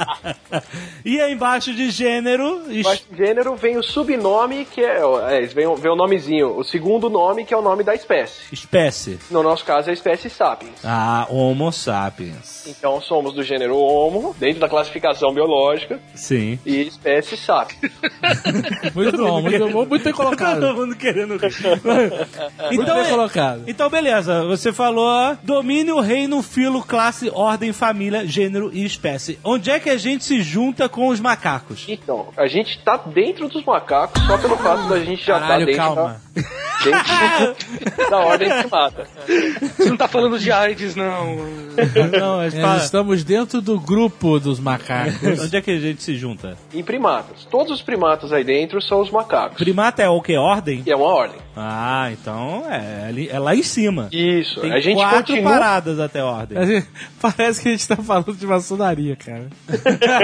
e aí embaixo de gênero. Embaixo de gênero vem o subnome, que é, é vem, o- vem o nomezinho, o segundo nome, que é o nome da espécie. Espécie. No nosso caso, é a espécie Sapiens. Ah, Homo sapiens. Então, somos do gênero Homo, dentro da classificação biológica, Sim. e espécie Sapiens. Muito bom, muito bom, muito bem colocado. Todo mundo querendo rir. Então, bem é- colocado. então, beleza. Você falou domínio, reino, filo, classe, ordem, família, gênero e espécie. Onde é que a gente se junta com os macacos? Então, a gente tá dentro dos macacos só pelo fato da gente já Caralho, tá dentro, calma. Da, dentro da ordem primata. Você não tá falando de AIDS, não. Não, É, fala- estamos dentro do grupo dos macacos. Onde é que a gente se junta? Em primatas. Todos os primatas aí dentro são os macacos. Primata é o que? Ordem? E é uma ordem. Ah, então é, ali- é lá em cima. Isso. Tem a gente quatro continua. paradas até a ordem. A gente- Parece que a gente tá falando de maçonaria, cara.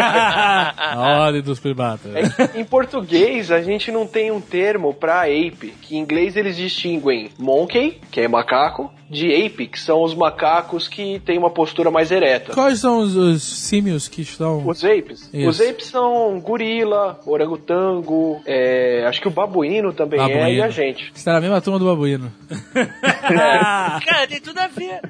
A ordem dos primatas. É em português a gente não tem um termo pra ape, que em inglês eles distinguem monkey, que é macaco, de ape, que são os macacos que têm uma postura mais ereta. Quais são os, os símios que estão... Os apes? Isso. Os apes são gorila, orangotango, é, acho que o babuíno também é, e Babuíno. a gente. Está na mesma turma do babuíno. Cara, tem tudo a ver.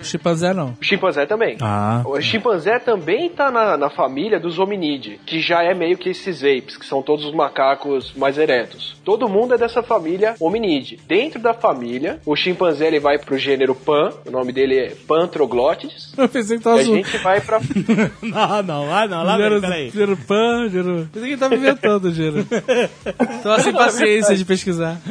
O chimpanzé não. O chimpanzé também. Ah. O chimpanzé também tá na, na família dos hominídeos, que já é meio que esses apes, que são todos os macacos mais eretos. Todo mundo é dessa família hominídea. Dentro da família, o chimpanzé ele vai pro gênero Pan, o nome dele é Pantroglottis. Eu pensei que E tava a gente vai pra. não, não, ah, não, lá Gênero, peraí. gênero pan, gênero... Pensei que ele tava inventando gênero. Tô sem paciência de pesquisar.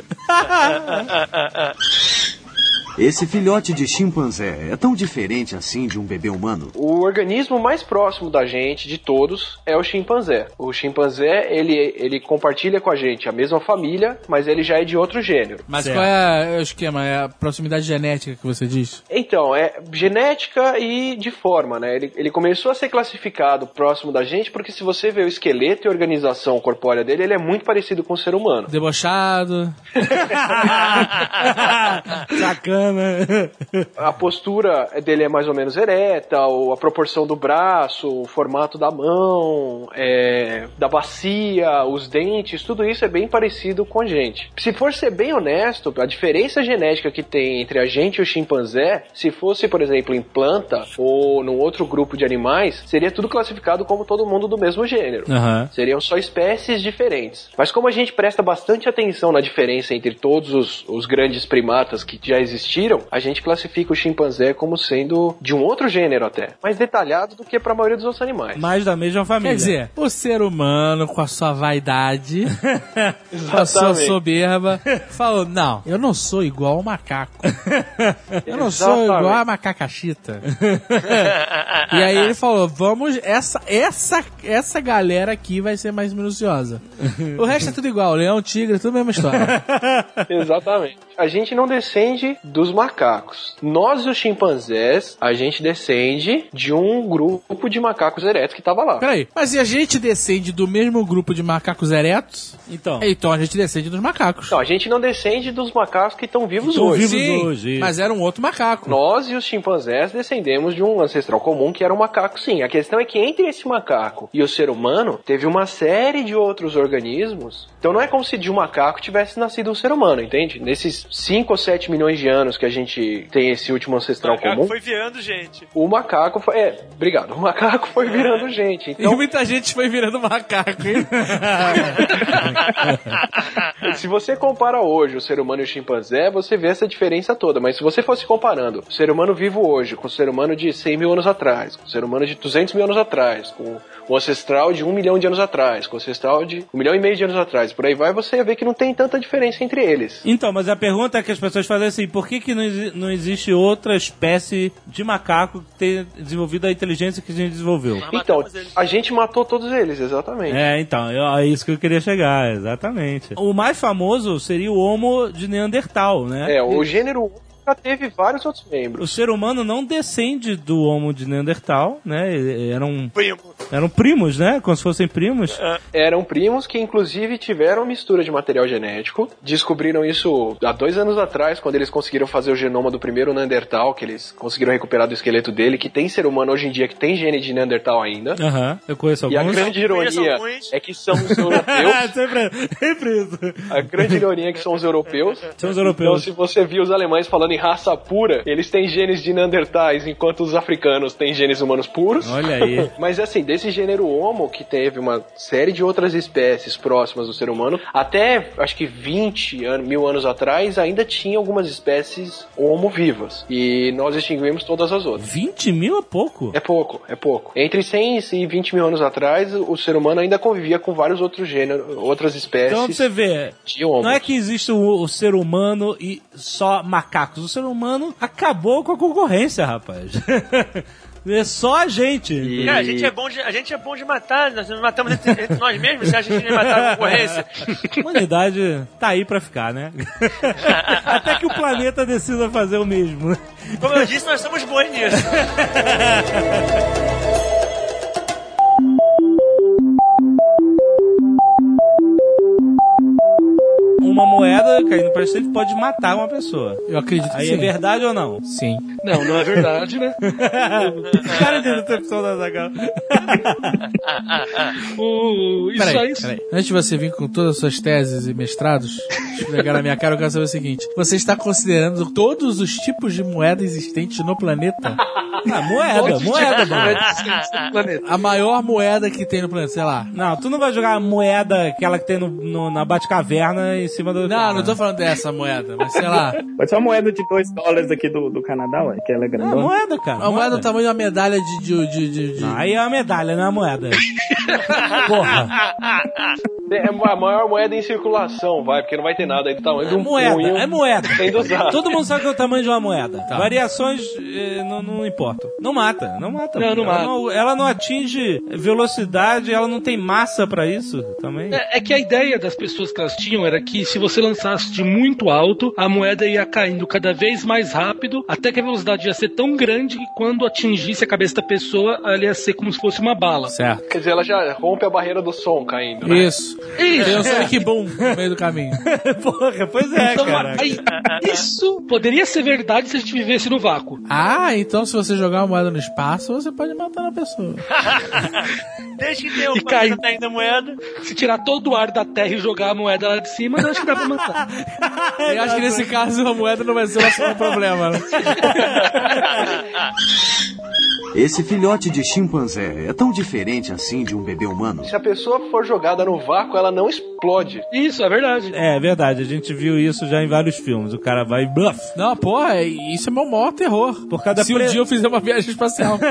Esse filhote de chimpanzé é tão diferente assim de um bebê humano? O organismo mais próximo da gente, de todos, é o chimpanzé. O chimpanzé, ele, ele compartilha com a gente a mesma família, mas ele já é de outro gênero. Mas Certo. qual é o esquema? É a proximidade genética que você diz? Então, é genética e de forma, né? Ele, ele começou a ser classificado próximo da gente porque se você vê o esqueleto e a organização corpórea dele, ele é muito parecido com o ser humano. Debochado. Sacana. A postura dele é mais ou menos ereta, a proporção do braço, o formato da mão, é, da bacia, os dentes, tudo isso é bem parecido com a gente. Se for ser bem honesto, a diferença genética que tem entre a gente e o chimpanzé, se fosse, por exemplo, em planta ou num outro grupo de animais, seria tudo classificado como todo mundo do mesmo gênero. Aham. Seriam só espécies diferentes. Mas como a gente presta bastante atenção na diferença entre todos os, os grandes primatas que já existiram, a gente classifica o chimpanzé como sendo de um outro gênero até. Mais detalhado do que para a maioria dos outros animais. Mais da mesma família. Quer dizer, o ser humano, com a sua vaidade, com a sua soberba, falou: Não, eu não sou igual ao macaco. Eu não sou igual a macacachita. e aí ele falou: Vamos, essa, essa, essa galera aqui vai ser mais minuciosa. O resto é tudo igual: leão, tigre, tudo a mesma história. Exatamente. a gente não descende dos macacos. Nós e os chimpanzés, a gente descende de um grupo de macacos eretos que tava lá. Peraí, mas e a gente descende do mesmo grupo de macacos eretos? Então. Então a gente descende dos macacos. Então, a gente não descende dos macacos que estão vivos Tão hoje. vivos Sim, hoje, mas era um outro macaco. Nós e os chimpanzés descendemos de um ancestral comum que era um macaco, sim. A questão é que entre esse macaco e o ser humano, teve uma série de outros organismos. Então não é como se de um macaco tivesse nascido um ser humano, entende? Nesses 5 ou 7 milhões de anos que a gente tem esse último ancestral Macaco comum, foi virando gente. o macaco foi. É, obrigado. O macaco foi virando gente. E Então, muita gente foi virando macaco, hein? se você compara hoje o ser humano e o chimpanzé, você vê essa diferença toda. Mas se você fosse comparando o ser humano vivo hoje com o ser humano de 100 mil anos atrás, com o ser humano de 200 mil anos atrás, com o ancestral de um milhão de anos atrás, com o ancestral de um milhão e meio de anos atrás, por aí vai, você vê que não tem tanta diferença entre eles. Então, mas a pergunta que as pessoas fazem é assim, por que, que não, exi- não existe outra espécie de macaco que tenha desenvolvido a inteligência que a gente desenvolveu? Então, a gente matou todos eles, exatamente. É, então, eu- é isso que eu queria chegar, exatamente. O mais famoso seria o Homo de Neandertal, né? É, o gênero já teve vários outros membros. O ser humano não descende do Homo de Neandertal, né? Eram, Primo. eram primos, né? Como se fossem primos. Eram primos que, inclusive, tiveram mistura de material genético. Descobriram isso há dois anos atrás, quando eles conseguiram fazer o genoma do primeiro Neandertal, que eles conseguiram recuperar do esqueleto dele, que tem ser humano hoje em dia que tem gene de Neandertal ainda. Aham, eu conheço E a alguns. grande ironia alguns. é que são os europeus. sempre, sempre isso. A grande ironia é que são os europeus. São os Então, europeus. se você viu os alemães falando em raça pura, eles têm genes de Neandertais, enquanto os africanos têm genes humanos puros. Olha aí. Mas assim, desse gênero Homo, que teve uma série de outras espécies próximas do ser humano, até acho que 20 an- mil anos atrás ainda tinha algumas espécies Homo vivas. E nós extinguimos todas as outras. 20 mil é pouco. É pouco, é pouco. Entre 100 e 20 mil anos atrás, o ser humano ainda convivia com vários outros gêneros, outras espécies Então você vê, não é que existe o, o ser humano e só macacos. O ser humano acabou com a concorrência, rapaz. É só a gente. Cara, a gente é bom de, a gente é bom de matar, nós matamos entre, entre nós mesmos, que a gente matar a concorrência? A humanidade tá aí pra ficar, né? Até que o planeta decida fazer o mesmo. Como eu disse, nós somos bons nisso. Uma moeda caindo pra frente pode matar uma pessoa. Eu acredito que Aí sim. é verdade ou não? Sim. Não, não é verdade, né? Cara de decepção da Zagal. O, isso Peraí, aí. peraí. Antes de você vir com todas as suas teses e mestrados, esfregar na minha cara, eu quero saber o seguinte. Você está considerando todos os tipos de moeda existentes no planeta? Ah, moeda, moeda, mano. A maior moeda que tem no planeta, sei lá. Não, tu não vai jogar a moeda, aquela que tem no, no- na Batcaverna, em cima do. Não, não tô falando dessa moeda, mas sei lá. Pode ser uma moeda de 2 dólares aqui do, do Canadá, ué, que ela é É grandona. moeda, cara. Uma moeda do tamanho de uma medalha de... de, de, de- de- Não, aí é uma medalha, não é uma moeda. Porra. É a maior moeda em circulação, vai, porque não vai ter nada aí do tamanho de É um moeda, punho. é moeda. Usado. Todo mundo sabe que é o tamanho de uma moeda. Tá. Variações eh, não, não importam. Não mata, não mata. Não, não ela mata. Não, ela não atinge velocidade, ela não tem massa pra isso também. É, é que a ideia das pessoas que elas tinham era que se você lançasse de muito alto, a moeda ia caindo cada vez mais rápido, até que a velocidade ia ser tão grande que quando atingisse a cabeça da pessoa, ela ia ser como se fosse uma bala. Certo. Quer dizer, ela já rompe a barreira do som caindo, né? Isso. Tem um Sonic Boom no meio do caminho. Porra, pois é, Então, cara. isso poderia ser verdade se a gente vivesse no vácuo. Ah, então se você jogar uma moeda no espaço, você pode matar a pessoa. Desde que tenha o E cai. tá indo a moeda. Se tirar todo o ar da terra e jogar a moeda lá de cima, eu acho que dá pra matar. Eu acho que nesse caso a moeda não vai ser o nosso problema. Esse filhote de chimpanzé é tão diferente assim de um bebê humano? Se a pessoa for jogada no vácuo, ela não explode. Isso, é verdade. É verdade, a gente viu isso já em vários filmes. O cara vai bluff. Não, porra, isso é meu maior terror. Por causa Se pre- um dia eu fizer uma viagem espacial.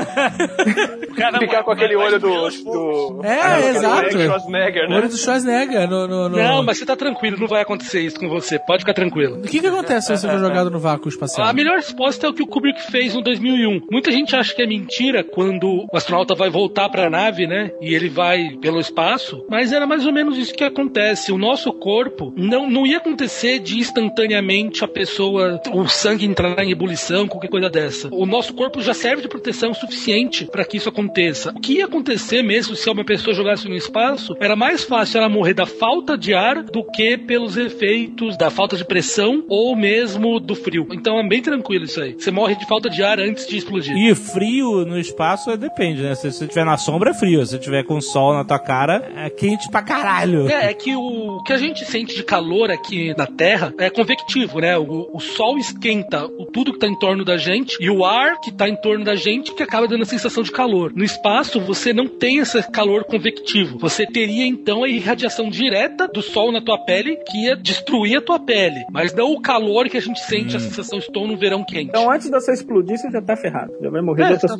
Cara, Ficar com aquele olho do. Do... É, Ah, não, exato. Schwarzenegger, né? Olho do Schwarzenegger no... no, no... Não, mas você tá tranquilo, não vai acontecer isso com você. Pode ficar tranquilo. O que que acontece se você for jogado no vácuo espacial? A melhor resposta é o que o Kubrick fez no 2001. Muita gente acha que é mentira, mentira quando o astronauta vai voltar para a nave, né? E ele vai pelo espaço, mas era mais ou menos isso que acontece. O nosso corpo não, não ia acontecer de instantaneamente a pessoa, o sangue entrar em ebulição, qualquer coisa dessa. O nosso corpo já serve de proteção suficiente para que isso aconteça. O que ia acontecer mesmo se uma pessoa jogasse no espaço era mais fácil ela morrer da falta de ar do que pelos efeitos da falta de pressão ou mesmo do frio. Então é bem tranquilo isso aí. Você morre de falta de ar antes de explodir. E frio no espaço é, depende, né? Se você estiver na sombra é frio, se você estiver com sol na tua cara é quente pra caralho. É, é que o, o que a gente sente de calor aqui na Terra é convectivo, né? O, o sol esquenta o tudo que tá em torno da gente e o ar que tá em torno da gente que acaba dando a sensação de calor. No espaço você não tem esse calor convectivo. Você teria então a irradiação direta do sol na tua pele que ia destruir a tua pele, mas não o calor que a gente sente, a sensação estou no verão quente. Então antes de você explodir, você já tá ferrado. Já vai morrer É, de outras tá-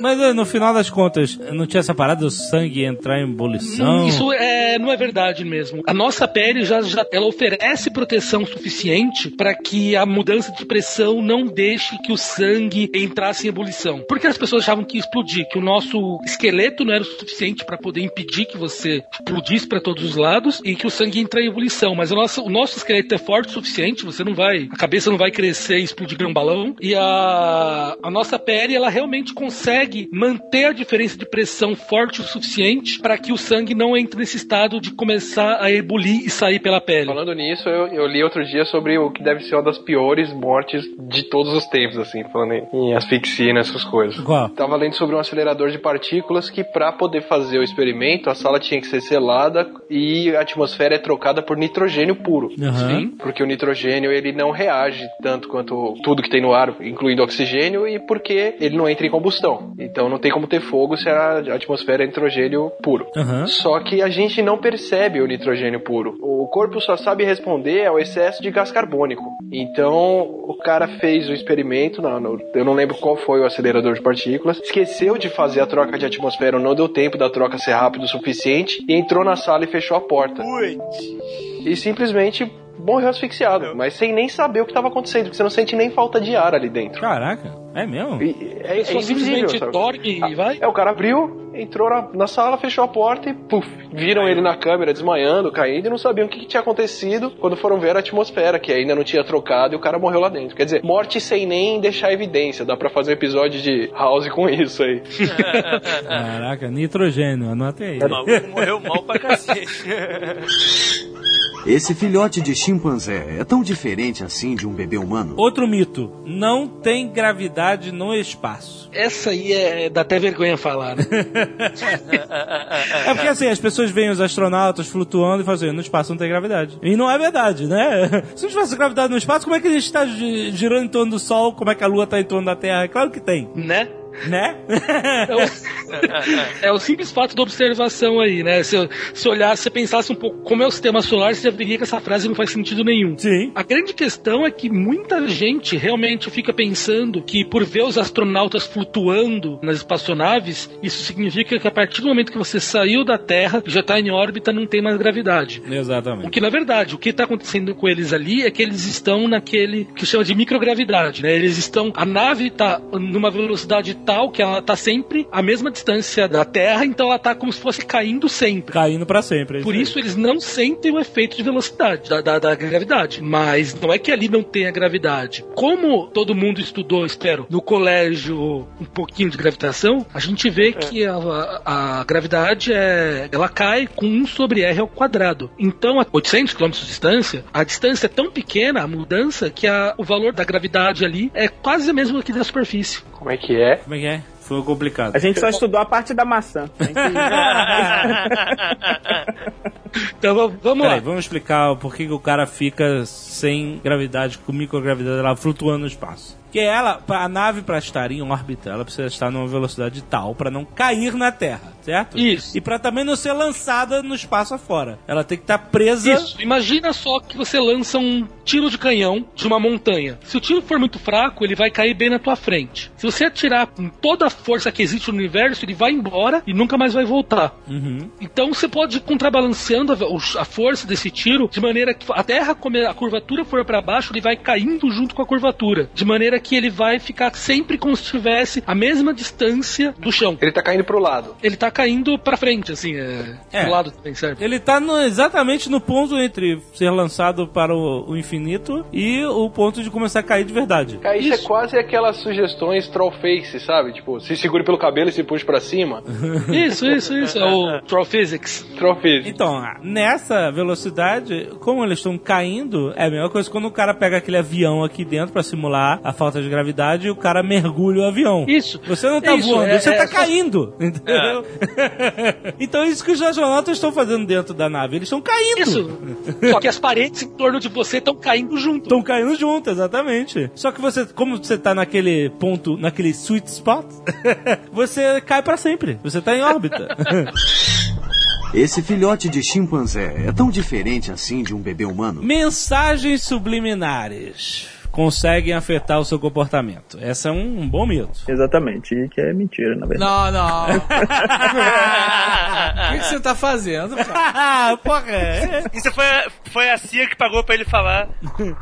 Mas eh, no final das contas, não tinha essa parada do sangue entrar em ebulição? Isso é, não é verdade mesmo. A nossa pele já, já ela oferece proteção suficiente para que a mudança de pressão não deixe que o sangue entrasse em ebulição. Porque as pessoas achavam que ia explodir, que o nosso esqueleto não era o suficiente para poder impedir que você explodisse para todos os lados e que o sangue entre em ebulição. Mas o nosso, o nosso esqueleto é forte o suficiente, você não vai, a cabeça não vai crescer e explodir um balão. E a, a nossa pele, ela realmente consegue manter a diferença de pressão forte o suficiente para que o sangue não entre nesse estado de começar a ebulir e sair pela pele. Falando nisso, eu, eu li outro dia sobre o que deve ser uma das piores mortes de todos os tempos, assim, falando em, em asfixia e nessas coisas. Tava lendo sobre um acelerador de partículas que para poder fazer o experimento, a sala tinha que ser selada e a atmosfera é trocada por nitrogênio puro. Aham. Porque o nitrogênio ele não reage tanto quanto tudo que tem no ar, incluindo oxigênio, e porque ele não entra em combustão. Então não tem como ter fogo se a atmosfera é nitrogênio puro. Aham. Só que a gente não percebe o nitrogênio puro. O corpo só sabe responder ao excesso de gás carbônico. Então o cara fez o experimento, não, não- eu não lembro qual foi o acelerador de partículas, esqueceu de fazer a troca de atmosfera, não deu tempo da troca ser rápido o suficiente e entrou na sala e fechou a porta. E simplesmente morreu asfixiado, mas sem nem saber o que estava acontecendo, porque você não sente nem falta de ar ali dentro. Caraca, é mesmo? E- é, é invisível, simplesmente dorme e vai. É, o cara abriu, entrou na, na sala, fechou a porta e puf, viram ele na câmera desmaiando, caindo e não sabiam o que, que tinha acontecido quando foram ver a atmosfera, que ainda não tinha trocado e o cara morreu lá dentro. Quer dizer, morte sem nem deixar evidência. Dá pra fazer um episódio de House com isso aí. Caraca, nitrogênio, anota aí. O maluco morreu mal pra cacete. Esse filhote de chimpanzé é tão diferente assim de um bebê humano? Outro mito, não tem gravidade no espaço. Essa aí é, dá até vergonha falar, né? É porque assim, as pessoas veem os astronautas flutuando e fazem, no espaço não tem gravidade. E não é verdade, né? Se não tivesse gravidade no espaço, como é que a gente está gi- girando em torno do Sol? Como é que a Lua está em torno da Terra? É claro que tem, né? Né? É o simples fato da observação aí, né? Se, se olhasse, se pensasse um pouco como é o sistema solar, você já veria que essa frase não faz sentido nenhum. Sim. A grande questão é que muita gente realmente fica pensando que por ver os astronautas flutuando nas espaçonaves, isso significa que a partir do momento que você saiu da Terra, já está em órbita, não tem mais gravidade. O Exatamente. que na verdade, o que está acontecendo com eles ali é que eles estão naquele que chama de microgravidade, né? Eles estão, a nave está numa velocidade que ela está sempre a mesma distância da Terra, então ela está como se fosse caindo sempre. Caindo pra sempre. é Por aí. isso eles não sentem o efeito de velocidade, da, da- da gravidade. Mas não é que ali não tenha gravidade. Como todo mundo estudou, espero, no colégio um pouquinho de gravitação, a gente vê que a, a- a gravidade é, ela cai com 1 sobre r ao quadrado. Então, a 800 km de distância, a distância é tão pequena, a mudança, que a- o valor da gravidade ali é quase o mesmo que da superfície. Como é que é? Como é que é? Foi complicado. A gente só estudou a parte da maçã. Então vamos- lá. vamos explicar porquê que o cara fica sem gravidade, com microgravidade, ela flutuando no espaço. Que ela, a nave para estar em órbita, ela precisa estar numa velocidade tal para não cair na Terra, certo? Isso. E para também não ser lançada no espaço afora. Ela tem que estar presa. Isso. Imagina só que você lança um tiro de canhão de uma montanha. Se o tiro for muito fraco, ele vai cair bem na tua frente. Se você atirar com toda a força que existe no universo, ele vai embora e nunca mais vai voltar. Uhum. Então você pode ir contrabalanceando a, a força desse tiro de maneira que a Terra, como a curvatura for para baixo, ele vai caindo junto com a curvatura. De maneira que ele vai ficar sempre como se estivesse a mesma distância do chão. Ele tá caindo pro lado. Ele tá caindo pra frente, assim, é, É. do lado também, certo? Ele tá no- exatamente no ponto entre ser lançado para o, o infinito e o ponto de começar a cair de verdade. Cara, isso, é quase aquelas sugestões trollface, sabe? Tipo, se segure pelo cabelo e se puxe pra cima. Isso, isso, isso. É o Troll Physics. Trollface. Então, nessa velocidade, como eles estão caindo, é a mesma coisa quando o cara pega aquele avião aqui dentro pra simular a falta de gravidade e o cara mergulha o avião. Isso. Você não tá Isso, voando, é- você é tá só- caindo. Entendeu? então é isso que os astronautas estão fazendo dentro da nave. Eles estão caindo. Isso. Só que as paredes em torno de você estão caindo junto. Estão caindo junto, exatamente. Só que você, como você tá naquele ponto, naquele sweet spot, você cai pra sempre. Você tá em órbita. Esse filhote de chimpanzé é tão diferente assim de um bebê humano? Mensagens subliminares conseguem afetar o seu comportamento. Esse é um, um bom mito. Exatamente, e que é mentira, na verdade. Não, não. O que, que você tá fazendo, cara? Ah, porra! é. Isso foi, a- foi a CIA que pagou pra ele falar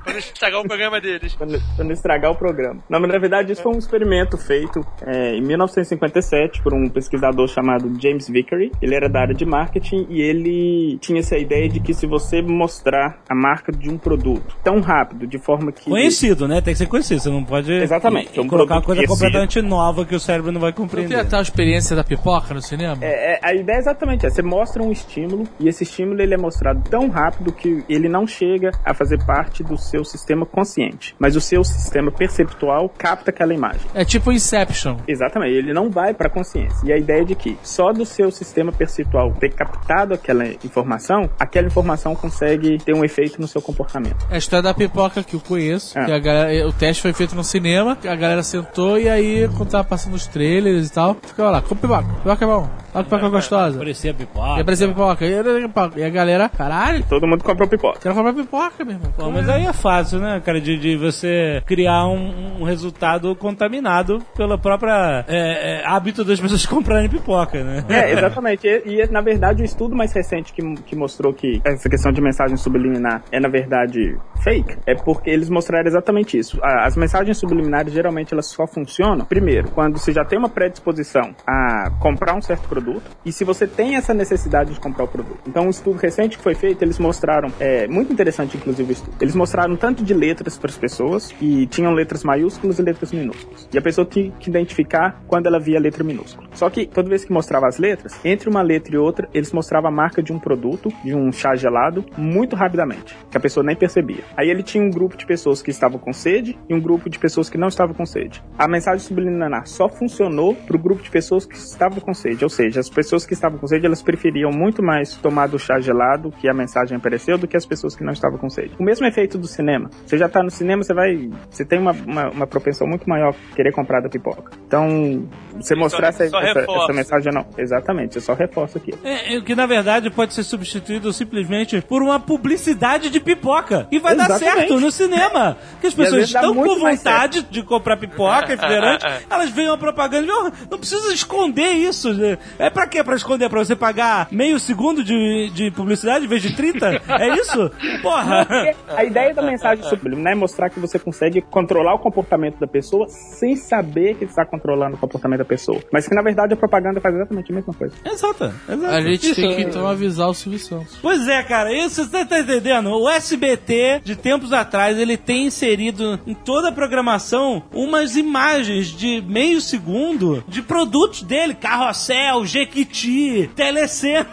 pra não estragar o programa deles. Pra não- pra não estragar o programa. Não, mas na verdade isso foi um experimento feito é, em 1957 por um pesquisador chamado James Vickery. Ele era da área de marketing e ele tinha essa ideia de que se você mostrar a marca de um produto tão rápido, de forma que... Conhecido, né? Tem que ser conhecido. Você não pode Exatamente, é um colocar uma coisa conhecido. completamente nova que o cérebro não vai Não compreender. tem a tal experiência da pipoca no cinema? É, é, a ideia é exatamente essa. Você mostra um estímulo e esse estímulo ele é mostrado tão rápido que ele não chega a fazer parte do seu sistema consciente. Mas o seu sistema perceptual capta aquela imagem. É tipo Inception. Exatamente, ele não vai para a consciência. E a ideia é de que só do seu sistema perceptual ter captado aquela informação, aquela informação consegue ter um efeito no seu comportamento. É a história da pipoca que eu conheço. É. Que a galera, o teste foi feito no cinema, a galera sentou e aí, quando tava passando os trailers e tal, ficava lá, come pipoca, pipoca é bom, olha que pipoca gostosa. Pipoca. aparecia pipoca, e, era pipoca. e a galera, caralho, Todo mundo comprou pipoca. quero comprar pipoca, meu irmão. Pô, mas aí é fácil, né, cara, de, de você criar um, um resultado contaminado pela própria é, é, hábito das pessoas comprarem pipoca, né? É, exatamente. E, e, na verdade, o estudo mais recente que, que mostrou que essa questão de mensagem subliminar é, na verdade, fake, é porque eles mostraram exatamente isso. A- As mensagens subliminares, geralmente, elas só funcionam, primeiro, quando você já tem uma predisposição a comprar um certo produto e se você tem essa necessidade de comprar o produto. Então, um estudo recente que foi feito, eles mostraram, é muito interessante, inclusive, o estudo. Eles mostraram tanto de letras para as pessoas e tinham letras maiúsculas e letras minúsculas. E a pessoa tinha que identificar quando ela via a letra minúscula. Só que toda vez que mostrava as letras, entre uma letra e outra, eles mostravam a marca de um produto, de um chá gelado, muito rapidamente, que a pessoa nem percebia. Aí ele tinha um grupo de pessoas que estavam com sede e um grupo de pessoas que não estavam com sede. A mensagem subliminar só funcionou para o grupo de pessoas que estavam com sede, ou seja, as pessoas que estavam com sede, elas preferiam muito mais tomar do chá gelado que a mensagem apareceu do que as pessoas que não estavam com sede. O mesmo efeito do cinema. Você já tá no cinema, você vai, você tem uma, uma, uma propensão muito maior a querer comprar da pipoca. Então, você Só- mostrar essa, só essa, essa mensagem não. Exatamente, você só reforça aqui. É, é, que na verdade pode ser substituído simplesmente por uma publicidade de pipoca. E vai dar Exatamente. certo no cinema. Que as pessoas estão com vontade de comprar pipoca, refrigerante, elas veem uma propaganda e "Oh, não precisa esconder isso. né? É pra quê? Pra esconder? Pra você pagar meio segundo de, de publicidade em vez de 30? É isso? Porra! Porque a ideia da mensagem subliminar é mostrar que você consegue controlar o comportamento da pessoa sem saber que está controlando o comportamento da pessoa. Mas que na verdade a propaganda faz exatamente a mesma coisa. Exato, exato. A gente Isso, tem que então avisar o Silvio Santos. Pois é, cara, isso você tá entendendo? O SBT, de tempos atrás, ele tem inserido em toda a programação umas imagens de meio segundo de produtos dele, carrossel, Jequiti, telecena.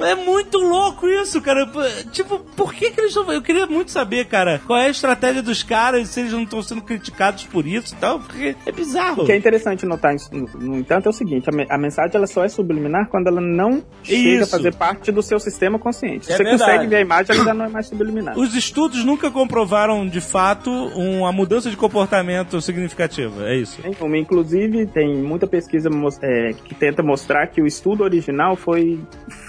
É muito louco isso, cara. Tipo, por que que eles estão... Eu queria muito saber, cara, qual é a estratégia dos caras, se eles não estão sendo criticados por isso e tal, porque é bizarro. O que é interessante notar, no, entanto, é o seguinte: a, me- a mensagem ela só é subliminar quando ela não chega Isso. a fazer parte do seu sistema consciente. É você verdade. consegue ver a imagem, ela já não é mais subliminar. Os estudos nunca comprovaram, de fato, uma mudança de comportamento significativa. É isso. Nenhuma. Inclusive, tem muita pesquisa é, que tenta mostrar que o estudo original foi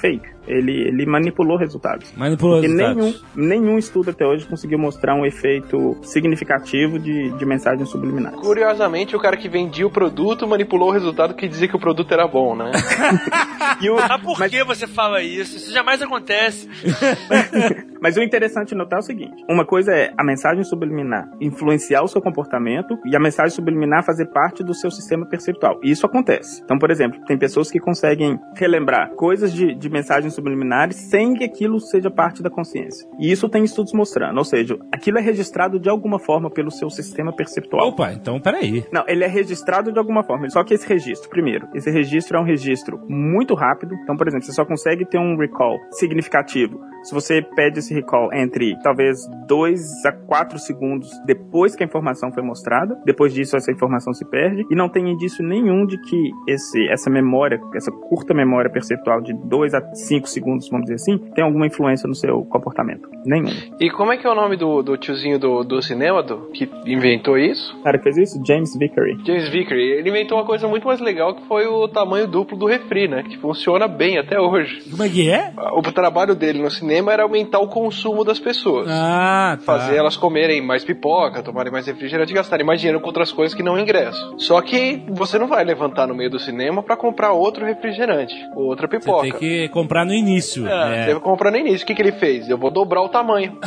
fake. Ele, ele manipulou resultados. Manipulou Porque resultados. nenhum, nenhum estudo até hoje conseguiu mostrar um efeito significativo de, de mensagens subliminares. Curiosamente, o cara que vendia o produto manipulou o resultado que dizia que o produto era bom, né? E o- Ah, por que você fala isso? Isso jamais acontece. Mas o interessante de notar é o seguinte: uma coisa é a mensagem subliminar influenciar o seu comportamento e a mensagem subliminar fazer parte do seu sistema perceptual. E isso acontece. Então, por exemplo, tem pessoas que conseguem relembrar coisas de, de mensagens subliminares sem que aquilo seja parte da consciência. E isso tem estudos mostrando. Ou seja, aquilo é registrado de alguma forma pelo seu sistema perceptual. Opa, então peraí. Não, ele é registrado de alguma forma. Só que esse registro, primeiro, esse registro é um registro muito rápido. Então, por exemplo, você só consegue ter um recall significativo se você pede esse recall entre talvez 2 a 4 segundos depois que a informação foi mostrada. Depois disso, essa informação se perde. E não tem indício nenhum de que esse, essa memória, essa curta memória perceptual de 2 a 5 segundos, vamos dizer assim, tem alguma influência no seu comportamento. Nenhum. E como é que é o nome do, do tiozinho do, do cinema do, que inventou isso? O cara que fez isso? James Vickery. James Vickery. Ele inventou uma coisa muito mais legal que foi o tamanho duplo do refri, né? Que funciona bem até hoje. Como é que é? O trabalho dele no cinema era aumentar o consumo das pessoas. Ah, tá. Fazer elas comerem mais pipoca, tomarem mais refrigerante e gastarem mais dinheiro com outras coisas que não ingresso. Só que você não vai levantar no meio do cinema pra comprar outro refrigerante, ou outra Você pipoca. tem que comprar no início. É. Você vai comprar no início. O que, que ele fez? Eu vou dobrar o tamanho.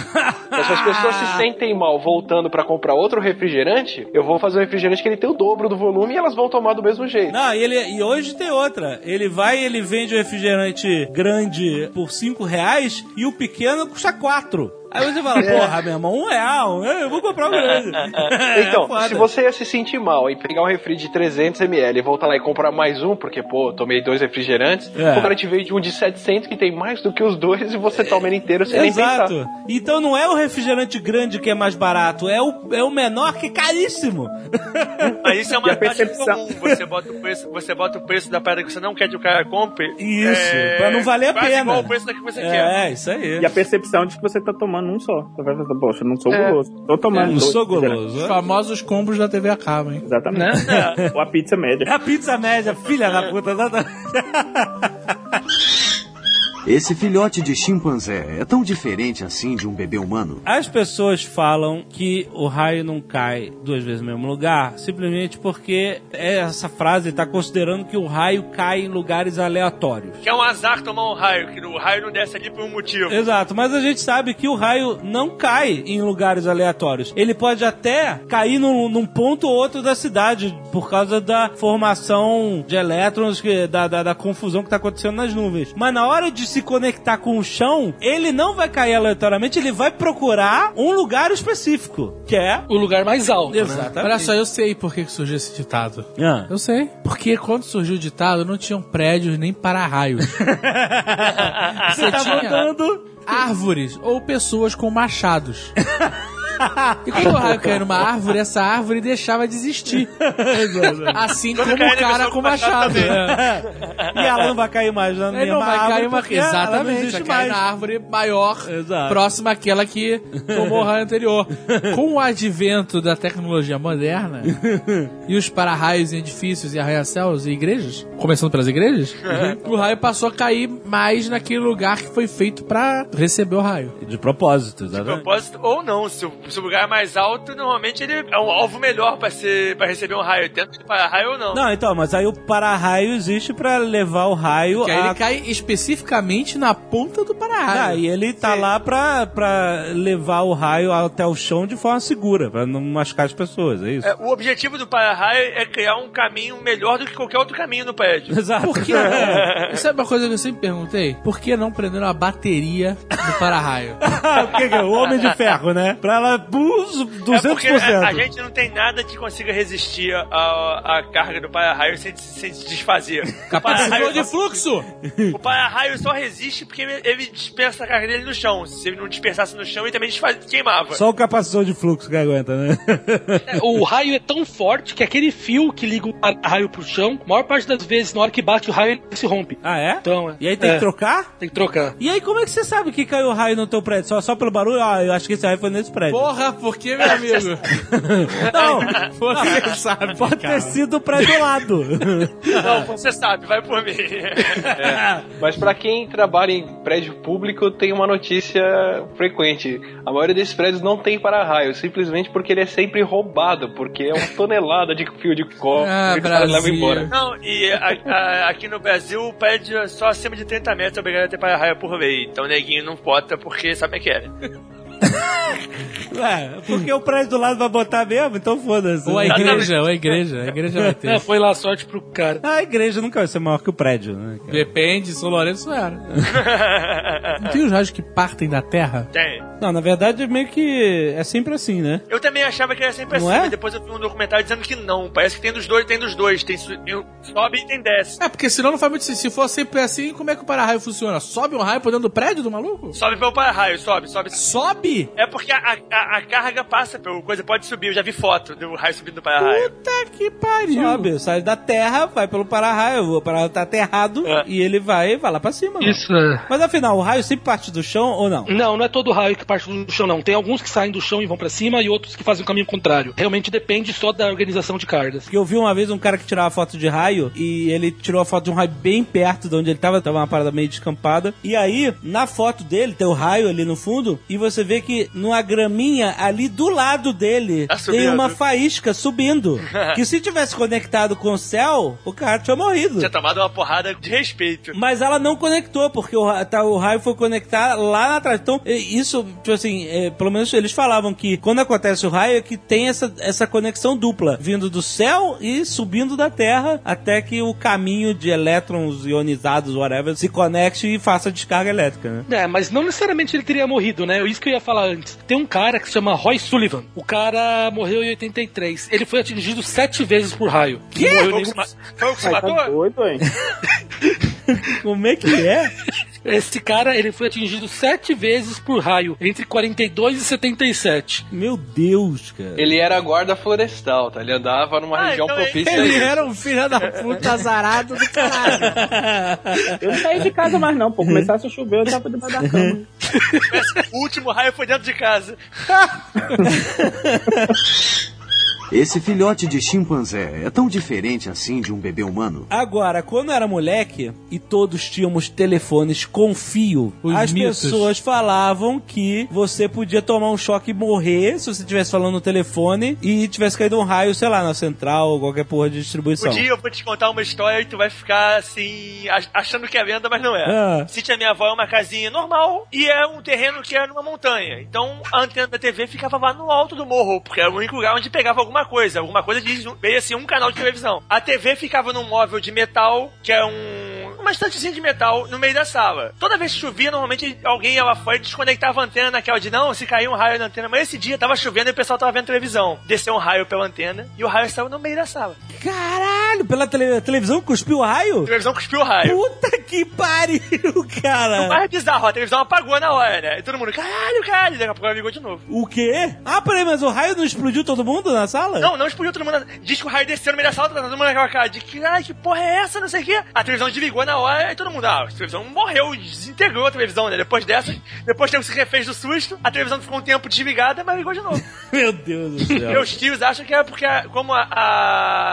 Então, se as pessoas se sentem mal voltando pra comprar outro refrigerante, eu vou fazer um refrigerante que ele tem o dobro do volume e elas vão tomar do mesmo jeito. Não, e, ele, e hoje tem outra. Ele vai e ele vende o refrigerante grande por 5 reais e o pequeno custa 4. Aí você fala, porra, meu irmão, um real, eu vou comprar o grande. Então, É se você ia se sentir mal e pegar um refri de 300ml e voltar lá e comprar mais um, porque, pô, tomei dois refrigerantes, É. o cara te vende um de 700 que tem mais do que os dois e você toma ele inteiro sem nem pensar. Exato. Então não é o refrigerante grande que é mais barato, é o, é o menor que é caríssimo. Mas isso é uma prática percepção- comum. Você bota, o preço, você bota o preço da parada que você não quer que o cara compre. Isso, é, pra não valer a pena. igual o preço da que você quer. É, isso aí. E a percepção de que você tá tomando um só. Você vai pensar, poxa, não sou É. guloso. Tô tomando Não dois sou refrigerantes. Os goloso. famosos combos da TV a cabo, hein? Exatamente. Ou a pizza média. É a pizza média, filha da puta. Esse filhote de chimpanzé é tão diferente assim de um bebê humano? As pessoas falam que o raio não cai duas vezes no mesmo lugar, simplesmente porque essa frase está considerando que o raio cai em lugares aleatórios. Que é um azar tomar um raio, que o raio não desce ali por um motivo. Exato, mas a gente sabe que o raio não cai em lugares aleatórios. Ele pode até cair num, num ponto ou outro da cidade por causa da formação de elétrons, que- da, da, da confusão que está acontecendo nas nuvens. Mas na hora de se conectar com o chão, ele não vai cair aleatoriamente, ele vai procurar um lugar específico, que é. O lugar mais alto. né? Exatamente. Olha só, eu sei por que que surgiu esse ditado. Ah. Eu sei. Porque quando surgiu o ditado, não tinham prédios nem para-raios. Você tá tinha mandando. Árvores ou pessoas com machados. E quando o raio caía numa árvore, essa árvore deixava de existir. Assim como cai o cara com com machado machado. E ela não vai cair mais na Ele mesma não vai cair uma. porque ela não Exatamente, vai cair mais. na árvore maior, Exato. próxima àquela que tomou o raio anterior. Com o advento da tecnologia moderna e os para-raios em edifícios e arranha-céus e igrejas, começando pelas igrejas, o raio passou a cair mais naquele lugar que foi feito pra receber o raio. De propósito, De exatamente. propósito ou não. Se o, se o lugar é mais alto, normalmente ele é um alvo melhor pra, ser, pra receber um raio. Tanto que para raio ou não. Não, então, mas aí o para-raio existe pra levar o raio Que aí a... ele cai especificamente na ponta do Ah, para-raio. e ele tá lá pra, pra levar o raio até o chão de forma segura, pra não machucar as pessoas, é isso? É, o objetivo do para-raio é criar um caminho melhor do que qualquer outro caminho no prédio. Exato. Por que não? Sabe uma coisa que eu sempre perguntei? Por que não prender uma bateria no para-raio? o que que é? O Homem de Ferro, né? Pra ela, bus, 200%. É porque a, a gente não tem nada que consiga resistir à, carga do para-raio sem, sem se desfazer. O Capacitor de só- fluxo! O para-raio só resiste porque ele, ele dispersa a carga dele no chão. Se ele não dispersasse no chão, ele também desfaz, queimava. Só o capacitor de fluxo que aguenta, né? É, O raio é tão forte que aquele fio que liga o raio pro chão, a maior parte das vezes, na hora que bate o raio, ele se rompe. ah, é? Então, é. E aí tem É. que trocar? Tem que trocar. E aí como é que você sabe que caiu raio no teu prédio? Só, só pelo barulho? Ah, eu acho que esse raio foi nesse prédio. Porra, por que, meu amigo? Não, Você sabe, pode cara. ter sido pra do lado. Não, você sabe, vai por mim. Mas pra quem trabalha em prédio público, tem uma notícia frequente. A maioria desses prédios não tem para-raio, simplesmente porque ele é sempre roubado, porque é uma tonelada de fio de cobre Ah, que Brasil. levam embora. Não, e a- a- aqui no Brasil o prédio é só acima de 30 metros é obrigado a ter para-raio por vez. Então o neguinho não bota porque sabe o que é. Ué, porque o prédio do lado vai botar mesmo, então foda-se. Ou a igreja, ou a igreja. A igreja vai ter. É, foi lá sorte pro cara. A igreja nunca vai ser maior que o prédio, né? cara? Depende, São Lourenço era. Não tem os raios que partem da terra? Tem. Não, na verdade, meio que é sempre assim, né? Eu também achava que era sempre Não assim, é? mas depois eu vi um documentário dizendo que não. Parece que tem dos dois, tem dos dois. Tem, su- tem o- sobe e tem desce. É, porque senão não faz muito sentido. Se for sempre assim, como é que o para-raio funciona? Sobe um raio por dentro do prédio do maluco? Sobe pelo para-raio, sobe, sobe. Sobe? É porque a, a, a carga passa pelo coisa, pode subir. Eu já vi foto do raio subindo do para-raio. Puta que pariu. Sobe, sai da terra, vai pelo para-raio, o para-raio tá aterrado É. e ele vai, vai lá pra cima. Isso é. Mas afinal, o raio sempre parte do chão ou não? Não, não é todo raio que parte do chão, não. Tem alguns que saem do chão e vão pra cima e outros que fazem o caminho contrário. Realmente depende só da organização de cargas. Porque eu vi uma vez um cara que tirava foto de raio e ele tirou a foto de um raio bem perto de onde ele tava, tava uma parada meio descampada. E aí, na foto dele, tem o raio ali no fundo, e você vê que numa graminha ali do lado dele Tá tem uma faísca subindo. que se tivesse conectado com o céu, o cara tinha morrido. Tinha tomado uma porrada de respeito. Mas ela não conectou, porque o, tá, o raio foi conectar lá atrás. Então, isso, tipo assim, é, pelo menos eles falavam que quando acontece o raio é que tem essa, essa conexão dupla, vindo do céu e subindo da Terra, até que o caminho de elétrons ionizados, whatever, se conecte e faça descarga elétrica, né? É, mas não necessariamente ele teria morrido, né? Isso que eu ia falar antes. Tem um cara que se chama Roy Sullivan. O cara morreu em 83. Ele foi atingido sete vezes por raio. Que? Foi o que se tá matou? doido, hein? Como é que é? Esse cara, ele foi atingido sete vezes por raio, entre 42 e 77. Meu Deus, cara. Ele era guarda florestal, tá? Ele andava numa Ah, região então é- propícia Ele era um filho da puta azarado do caralho. Eu não saí de casa mais não, pô. Começasse a chover, eu tava debaixo da cama. O último raio foi dentro de casa. Esse filhote de chimpanzé é tão diferente assim de um bebê humano? Agora, quando eu era moleque e todos tínhamos telefones com fio, Os as mitos. pessoas falavam que você podia tomar um choque e morrer se você estivesse falando no telefone e tivesse caído um raio, sei lá, na central ou qualquer porra de distribuição. Um dia eu vou te contar uma história e tu vai ficar assim, ach- achando que é venda, mas não é. Ah. Sítio da minha avó é uma casinha normal e é um terreno que é numa montanha. Então a antena da TV ficava lá no alto do morro, porque era o único lugar onde pegava alguma coisa. Alguma coisa de assim um canal de televisão. A TV ficava num móvel de metal, que é um. Uma estantezinha de metal no meio da sala. Toda vez que chovia, normalmente alguém ia lá fora e desconectava a antena naquela de não, se cair um raio na antena. Mas esse dia tava chovendo e o pessoal tava vendo televisão. Desceu um raio pela antena e o raio saiu no meio da sala. Caralho, pela tele- televisão cuspiu o A raio? televisão cuspiu o raio. Puta que pariu, O cara. mais bizarro, a televisão apagou na hora, né? E todo mundo, caralho, caralho, daqui a pouco ela ligou de novo. O quê? Ah, peraí, mas o raio não explodiu todo mundo na sala? Não, não explodiu todo mundo. Diz que o raio desceu no meio da sala, tá todo mundo naquela cara de que, que porra é essa, não sei o quê. A televisão desligou na hora e todo mundo, ah, a televisão morreu, desintegrou a televisão, né? Depois dessa, depois que se refez do susto, a televisão ficou um tempo desligada, mas ligou de novo. Meu Deus do céu. Meus tios acham que é porque, a- como a,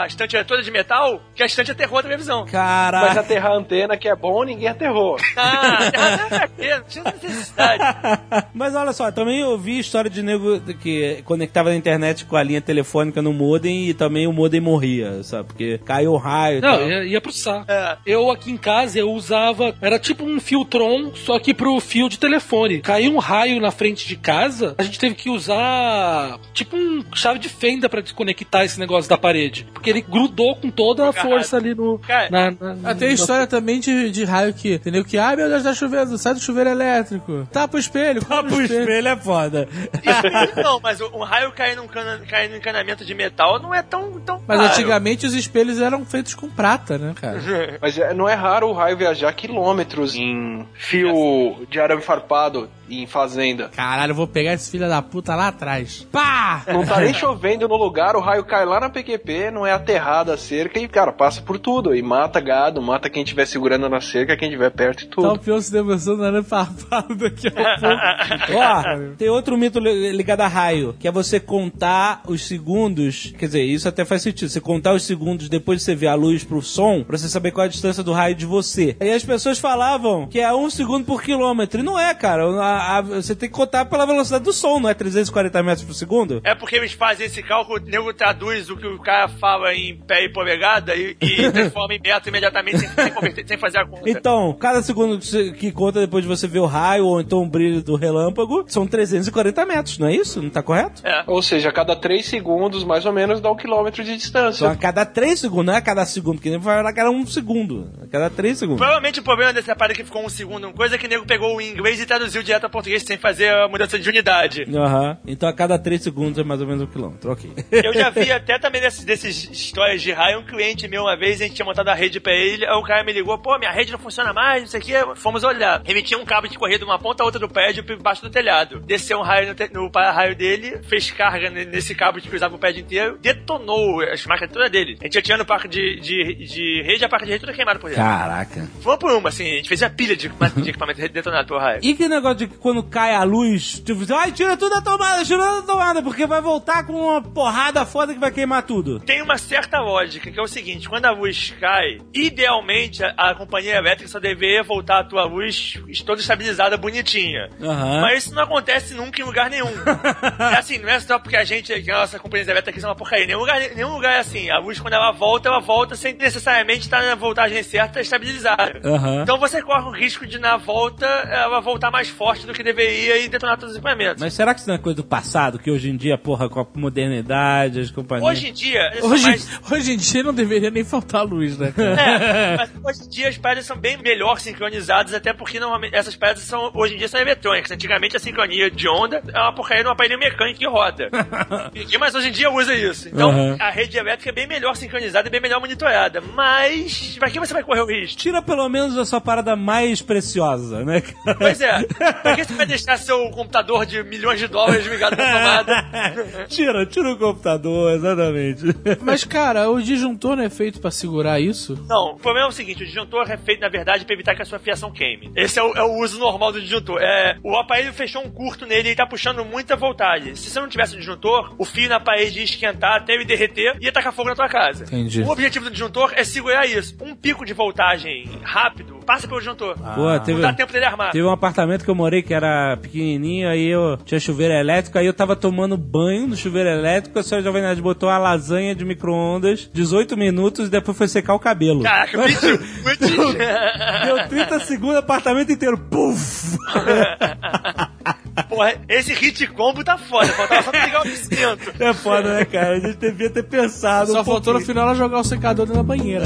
a estante é toda de metal, que a estante aterrou a televisão. Mas Caralho. aterrar a antena, que é bom, ninguém aterrou. Ah, pra quê? Não tinha necessidade. Mas olha só, também eu vi história de nego que conectava na internet com a linha telefônica no modem e também o modem morria, sabe? Porque caiu o raio e Não, tal. ia, ia pro saco. É. Eu aqui em casa, eu usava. Era tipo um filtron, só que pro fio de telefone. Caiu um raio na frente de casa, a gente teve que usar tipo um chave de fenda pra desconectar esse negócio da parede. Porque ele grudou com toda a força ali no. Cara, na- na- Ah, tem na- história também de, de raio que, entendeu? Que, ai meu Deus, tá chovendo, sai do chuveiro elétrico. Tapa o espelho, Ah, cobre pro espelho é foda. não, mas um raio cair num, cana, cair num encanamento de metal não é tão. tão Mas raro. antigamente os espelhos eram feitos com prata, né, cara? Mas é- não é raro o raio viajar quilômetros em fio de arame farpado. Em fazenda. Caralho, eu vou pegar esse filho da puta lá atrás. Pá! Não tá nem chovendo no lugar, o raio cai lá na PQP, não é aterrada a cerca e, cara, passa por tudo. E mata gado, mata quem estiver segurando na cerca, quem estiver perto e Tá tudo. o pior se demonstrando arame farpado daqui a pouco. Ó, tem outro mito li- ligado a raio, que é você contar os segundos. Quer dizer, isso até faz sentido. Você contar os segundos depois de você ver a luz pro som, pra você saber qual é a distância do raio de você. E as pessoas falavam que é um segundo por quilômetro. E não é, cara. A- a- você tem que contar pela velocidade do som, não é 340 metros por segundo? É porque eles fazem esse cálculo, o nego traduz o que o cara fala em pé e polegada e, e transforma em metro imediatamente sem, sem converter- sem fazer a conta. Então, cada segundo que conta depois de você ver o raio ou então o brilho do relâmpago são 340 metros, não é isso? Não tá correto? É. Ou seja, a cada 3 segundos, mais ou menos, dá um quilômetro de Então, distância. a cada 3 segundos, não é a cada segundo, que nem vai falar que era um segundo. A cada 3 segundos. Provavelmente o problema dessa parada que ficou um segundo, uma coisa é que o nego pegou o inglês e traduziu direto português sem fazer a mudança de unidade. Aham. Então a cada 3 segundos é mais ou menos um quilômetro. Ok. Eu já vi até também desses, desses histórias de raio, um cliente meu uma vez, a gente tinha montado a rede pra ele, aí o cara me ligou, pô, minha rede não funciona mais, não sei o que, fomos olhar. Ele tinha um cabo de correr de uma ponta a outra do prédio baixo do telhado. Desceu um raio no, te- no para-raio dele, fez carga ne- nesse cabo que usava o prédio inteiro, detonou as máquinas todas dele. A gente já tinha no parque de, de, de rede, a parte de rede toda queimada por dentro. Caraca. Foi por uma, assim, a gente fez a pilha de, de equipamento detonado pelo raio. E que negócio de que quando cai a luz, tipo, ai, tira tudo da tomada, tira tudo da tomada, porque vai voltar com uma porrada foda que vai queimar tudo. Tem uma certa lógica, que é o seguinte, quando a luz cai, idealmente a, a companhia elétrica só deveria voltar a tua luz toda estabilizada, bonitinha. Aham. Mas isso não acontece nunca em lugar nenhum. é assim, não é só porque a gente, que a nossa companhia elétrica aqui são uma porcaria. Nenhum lugar, nenhum lugar é assim. A luz, quando ela volta, ela volta sem necessariamente estar na voltagem certa estabilizada. Aham. Então você corre o risco de, na volta, ela voltar mais forte do que deveria e detonar todos os equipamentos. Mas será que isso não é coisa do passado? Que hoje em dia, porra, com a modernidade, as companhias. Hoje em dia, Hoje, mais- hoje em dia não deveria nem faltar luz, né? É, mas hoje em dia as pedras são bem melhor sincronizadas, até porque normalmente essas pedras são, hoje em dia são eletrônicas. Antigamente a sincronia de onda é uma porcaria num aparelho mecânico que roda. Mais hoje em dia usa isso. Então Uhum. a rede elétrica é bem melhor sincronizada e bem melhor monitorada. Mas pra que você vai correr o risco? Tira pelo menos a sua parada mais preciosa, né, cara? Pois é, pra que você vai deixar seu computador de milhões de dólares ligado na tomada? tira, tira o computador, exatamente. Mas, cara, o disjuntor não é feito pra segurar isso? Não, o problema é o seguinte, o disjuntor é feito, na verdade, pra evitar que a sua fiação queime. Esse é o, é o uso normal do disjuntor. É, o aparelho fechou um curto nele e tá puxando muita voltagem. Se você não tivesse o disjuntor, o fio na parede ia esquentar até ele derreter e ia tacar fogo na tua casa. Entendi. O objetivo do disjuntor é segurar isso. Um pico de voltagem rápido passa pelo disjuntor. Pô, teve, Não dá tempo dele armar. teve um apartamento que eu morei que era pequenininho, aí eu tinha chuveiro elétrico, aí eu tava tomando banho no chuveiro elétrico, a senhora Jovem Nerd botou uma lasanha de micro-ondas, 18 minutos, e depois foi secar o cabelo. Caraca, mentiu, mentiu. Deu 30 segundos, apartamento inteiro, puf! Porra, esse hit combo tá foda. Faltava só ligar o cinto. É foda, né, cara? A gente devia ter pensado Só um faltou no pouquinho. final ela jogar o secador dentro da banheira.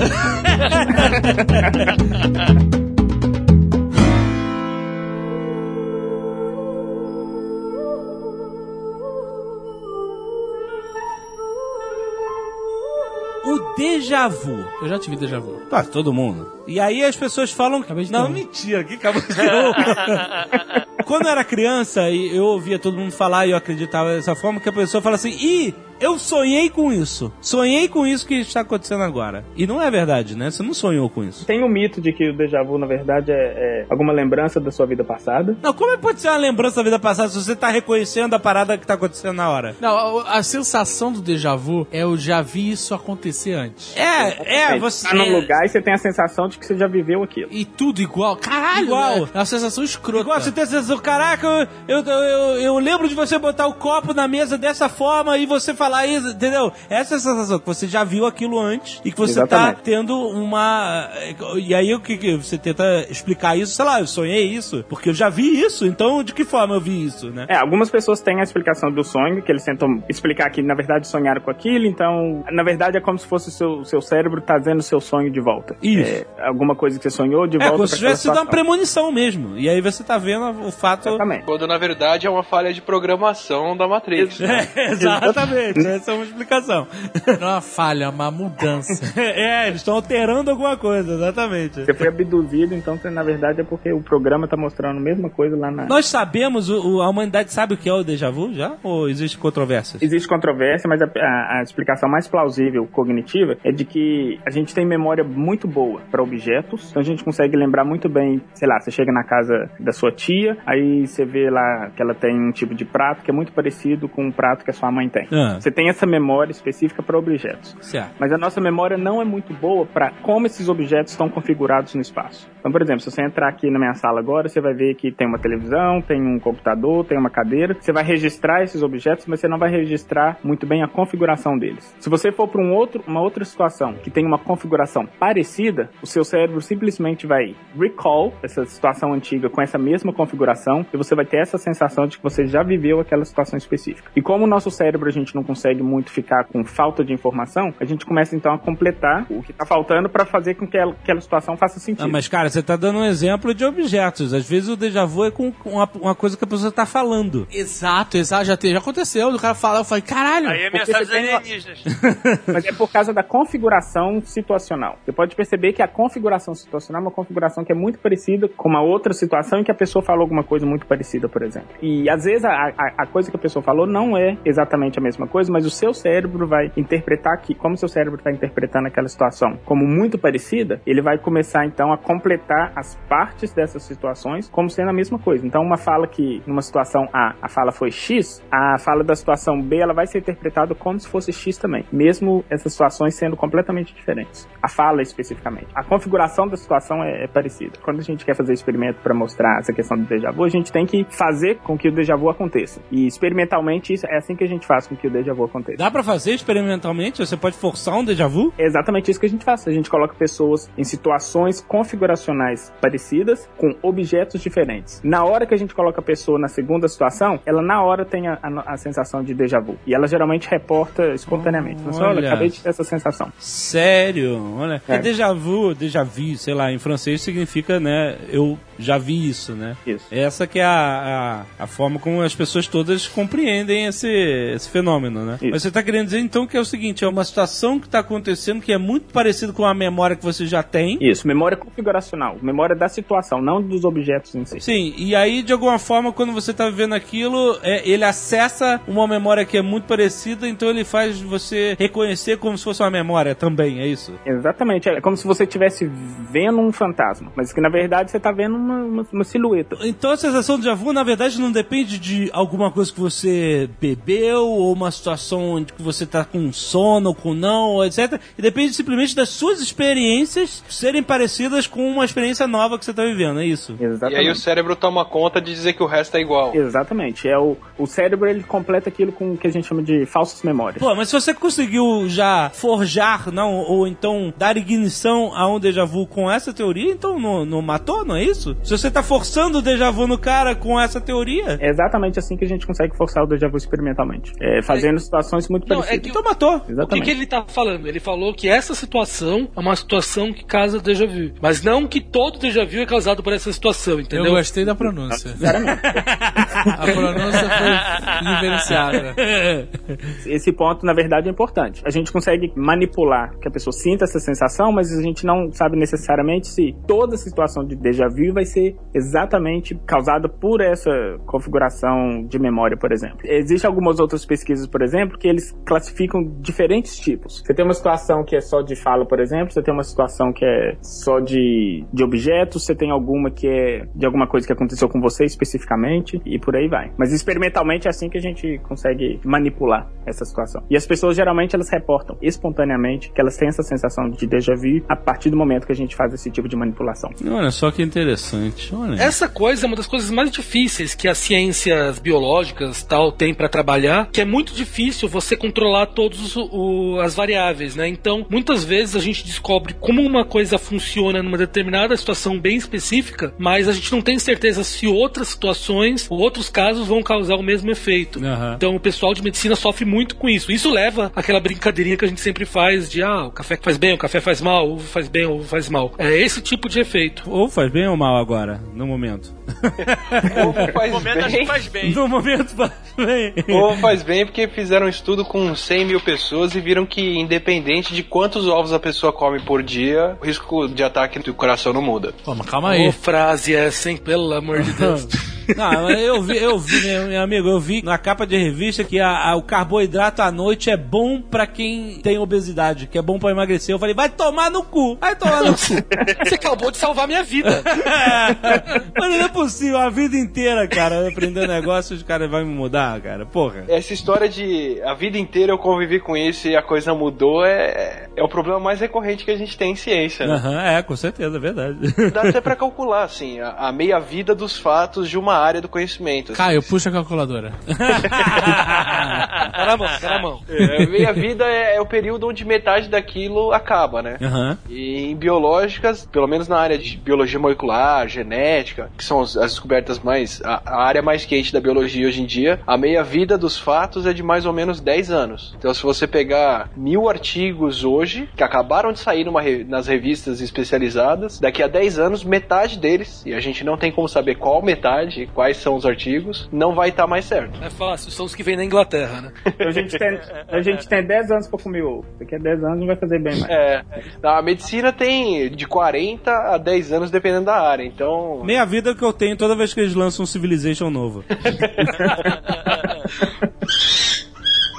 O déjà vu. Eu já tive déjà vu. Tá, todo mundo. E aí as pessoas falam que. Acabei de Não, ter um. mentira, que acabou de ter um. Quando eu era criança e eu ouvia todo mundo falar e eu acreditava dessa forma, que a pessoa fala assim, ih, eu sonhei com isso. Sonhei com isso que está acontecendo agora. E não é verdade, né? Você não sonhou com isso. Tem o mito de que o déjà vu, na verdade, é, é alguma lembrança da sua vida passada. Não, como é que pode ser uma lembrança da vida passada se você tá reconhecendo a parada que tá acontecendo na hora? Não, a, a sensação do déjà vu é eu já vi isso acontecer antes. É, é, você. Tá num lugar e você tem a sensação de que você já viveu aquilo. E tudo igual. Caralho, Igual. né? É uma sensação escrota. Igual você tem a sensação, caraca, eu, eu, eu, eu lembro de você botar o copo na mesa dessa forma e você falar isso, entendeu? Essa é a sensação, que você já viu aquilo antes e que você tá Exatamente. tendo uma. E aí o que, você tenta explicar isso? Sei lá, eu sonhei isso, porque eu já vi isso, então de que forma eu vi isso, né? É, algumas pessoas têm a explicação do sonho, que eles tentam explicar que, na verdade, sonharam com aquilo, então, na verdade, é como se fosse o seu, seu cérebro trazendo o seu sonho de volta. Isso. É, alguma coisa que você sonhou de É, volta como pra se tivesse sido uma premonição mesmo. E aí você tá vendo o fato. Exatamente. Quando na verdade é uma falha de programação da Matrix. né? É, exatamente, essa é uma explicação. Não é uma falha, é uma mudança. É, eles estão alterando alguma coisa, exatamente. Você foi abduzido, então você, na verdade é porque o programa tá mostrando a mesma coisa lá na. Nós sabemos, o- a humanidade sabe o que é o déjà vu já? Ou existe controvérsias? Existe controvérsia, mas a, a- a explicação mais plausível cognitiva é de que a gente tem memória muito boa para objetos, então a gente consegue lembrar muito bem, sei lá, você chega na casa da sua tia, aí você vê lá que ela tem um tipo de prato que é muito parecido com um prato que a sua mãe tem. Ah. Você tem essa memória específica para objetos. Certo. Mas a nossa memória não é muito boa para como esses objetos estão configurados no espaço. Então, por exemplo, se você entrar aqui na minha sala agora, você vai ver que tem uma televisão, tem um computador, tem uma cadeira. Você vai registrar esses objetos, mas você não vai registrar muito bem a configuração deles. Se você for para um outro, uma outra situação que tem uma configuração parecida, o seu cérebro simplesmente vai recall essa situação antiga com essa mesma configuração e você vai ter essa sensação de que você já viveu aquela situação específica. E como o nosso cérebro a gente não consegue muito ficar com falta de informação, a gente começa então a completar o que está faltando para fazer com que aquela, aquela situação faça sentido. Ah, mas cara, você tá dando um exemplo de objetos. Às vezes o déjà vu é com uma, uma coisa que a pessoa tá falando. Exato, exato, já, te- já aconteceu. O cara fala, eu falei, caralho. Aí é mensagem tem-. Mas é por causa da configuração situacional. Você pode perceber que a configuração situacional é uma configuração que é muito parecida com uma outra situação em que a pessoa falou alguma coisa muito parecida, por exemplo. E às vezes a, a, a coisa que a pessoa falou não é exatamente a mesma coisa, mas o seu cérebro vai interpretar que, como o seu cérebro está interpretando aquela situação como muito parecida, ele vai começar então a completar as partes dessas situações como sendo a mesma coisa. Então, uma fala que numa situação A a fala foi X, a fala da situação B ela vai ser interpretada como se fosse X também, mesmo essas situações sendo completamente diferentes. A fala especificamente. A configuração da situação é, é parecida. Quando a gente quer fazer experimento para mostrar essa questão do déjà vu, a gente tem que fazer com que o déjà vu aconteça. E experimentalmente isso é assim que a gente faz com que o déjà vu aconteça. Dá pra fazer experimentalmente? Você pode forçar um déjà vu? É exatamente isso que a gente faz. A gente coloca pessoas em situações configuracionais parecidas com objetos diferentes. Na hora que a gente coloca a pessoa na segunda situação, ela na hora tem a, a- a sensação de déjà vu. E ela geralmente reporta espontaneamente. Então, olha, Olha. acabei de ter essa sensação. Sério? Olha. É. É. déjà vu, déjà vu, sei lá, em francês significa, né, eu já vi isso, né? Isso. Essa que é a, a, a forma como as pessoas todas compreendem esse, esse fenômeno, né? Isso. Mas você tá querendo dizer então que é o seguinte, é uma situação que tá acontecendo que é muito parecido com a memória que você já tem. Isso, memória configuracional. Memória da situação, não dos objetos em si. Sim, e aí de alguma forma quando você tá vivendo aquilo, é, ele acessa uma memória que é muito parecida, então ele faz você reconhecer como se fosse uma memória também, é isso? Exatamente. É como se você estivesse vendo um fantasma, mas que na verdade você está vendo uma, uma, uma silhueta. Então a sensação de déjà vu, na verdade, não depende de alguma coisa que você bebeu, ou uma situação onde que você tá com sono, com não, ou etc. E depende simplesmente das suas experiências serem parecidas com uma experiência nova que você tá vivendo, é isso? E Exatamente. aí o cérebro toma conta de dizer que o resto é igual. Exatamente. É o, o cérebro ele completa aquilo com o que a gente chama de falsas memórias. Pô, mas se você conseguiu já forjar, não, ou então dar ignição a um déjà vu com essa teoria, então não, não matou, não é isso? Se você tá forçando o déjà vu no cara com essa teoria, É exatamente assim que a gente consegue forçar o déjà vu experimentalmente. É, fazendo situações muito Não, é parecidas. que então matou. O que, Exatamente. que ele tá falando? Ele falou que essa situação é uma situação que causa déjà vu. Mas não que todo déjà vu é causado por essa situação, Eu entendeu? gostei da pronúncia. A pronúncia foi diferenciada. Esse ponto, na verdade, é importante. A gente consegue manipular que a pessoa sinta essa sensação, mas a gente não sabe necessariamente se toda situação de déjà vu vai ser exatamente causada por essa configuração de memória, por exemplo. Existem algumas outras pesquisas, por exemplo, que eles classificam diferentes tipos. Você tem uma situação que é só de fala, por exemplo, você tem uma situação que é só de, de objetos, você tem alguma que é de alguma coisa que aconteceu com você especificamente, e por aí vai. Mas experimentalmente é assim que a gente consegue manipular essa situação. E as pessoas geralmente elas reportam espontaneamente que elas têm essa sensação de déjà vu a partir do momento que a gente faz esse tipo de manipulação. Olha só que interessante. Interessante. Olha. Essa coisa é uma das coisas mais difíceis que as ciências biológicas tal têm para trabalhar, que é muito difícil você controlar todas as variáveis, né? Então, muitas vezes a gente descobre como uma coisa funciona numa determinada situação bem específica, mas a gente não tem certeza se outras situações ou outros casos vão causar o mesmo efeito. Aham. Então, o pessoal de medicina sofre muito com isso. Isso leva àquela brincadeirinha que a gente sempre faz de ah, o café faz bem, o café faz mal, o ovo faz bem, o ovo faz mal. É esse tipo de efeito. Ou faz bem ou mal agora, no momento? Ovo faz No momento bem. faz bem. No momento faz bem. Ovo faz bem porque fizeram um estudo com 100 mil pessoas e viram que, independente de quantos ovos a pessoa come por dia, o risco de ataque do coração não muda. Pô, mas calma aí. Ô, frase essa, hein? Pelo amor de Deus. Não, mas eu vi, eu vi, meu, meu amigo, eu vi na capa de revista que a- a- o carboidrato à noite é bom pra quem tem obesidade, que é bom pra emagrecer. Eu falei, vai tomar no cu, vai tomar no cu. Você acabou de salvar minha vida. Mas não é possível, a vida inteira, cara, eu aprender negócio, os caras vão me mudar, cara, porra. Essa história de a vida inteira eu convivi com isso e a coisa mudou é, é o problema mais recorrente que a gente tem em ciência. Né? Aham, é, com certeza, é verdade. Dá até pra calcular, assim, a, a meia-vida dos fatos de uma área do conhecimento. assim. Caio, puxa a calculadora. Tá na mão, tá na mão. É, meia-vida é, é o período onde metade daquilo acaba, né? Aham. E em biológicas, pelo menos na área de biologia molecular, genética, que são as, as descobertas mais. A, a área mais quente da biologia hoje em dia, a meia-vida dos fatos é de mais ou menos 10 anos. Então, se você pegar mil artigos hoje, que acabaram de sair numa nas revistas especializadas, daqui a 10 anos, metade deles, e a gente não tem como saber qual metade, quais são os artigos, não vai estar mais certo. É fácil, são os que vêm da Inglaterra, né? A gente tem, a gente tem 10 anos pra comer ovo. Daqui a 10 anos não vai fazer bem mais. É, a medicina tem de 40 a 10 anos, dependendo da área. Então, Meia vida que eu tenho toda vez que eles lançam um Civilization novo.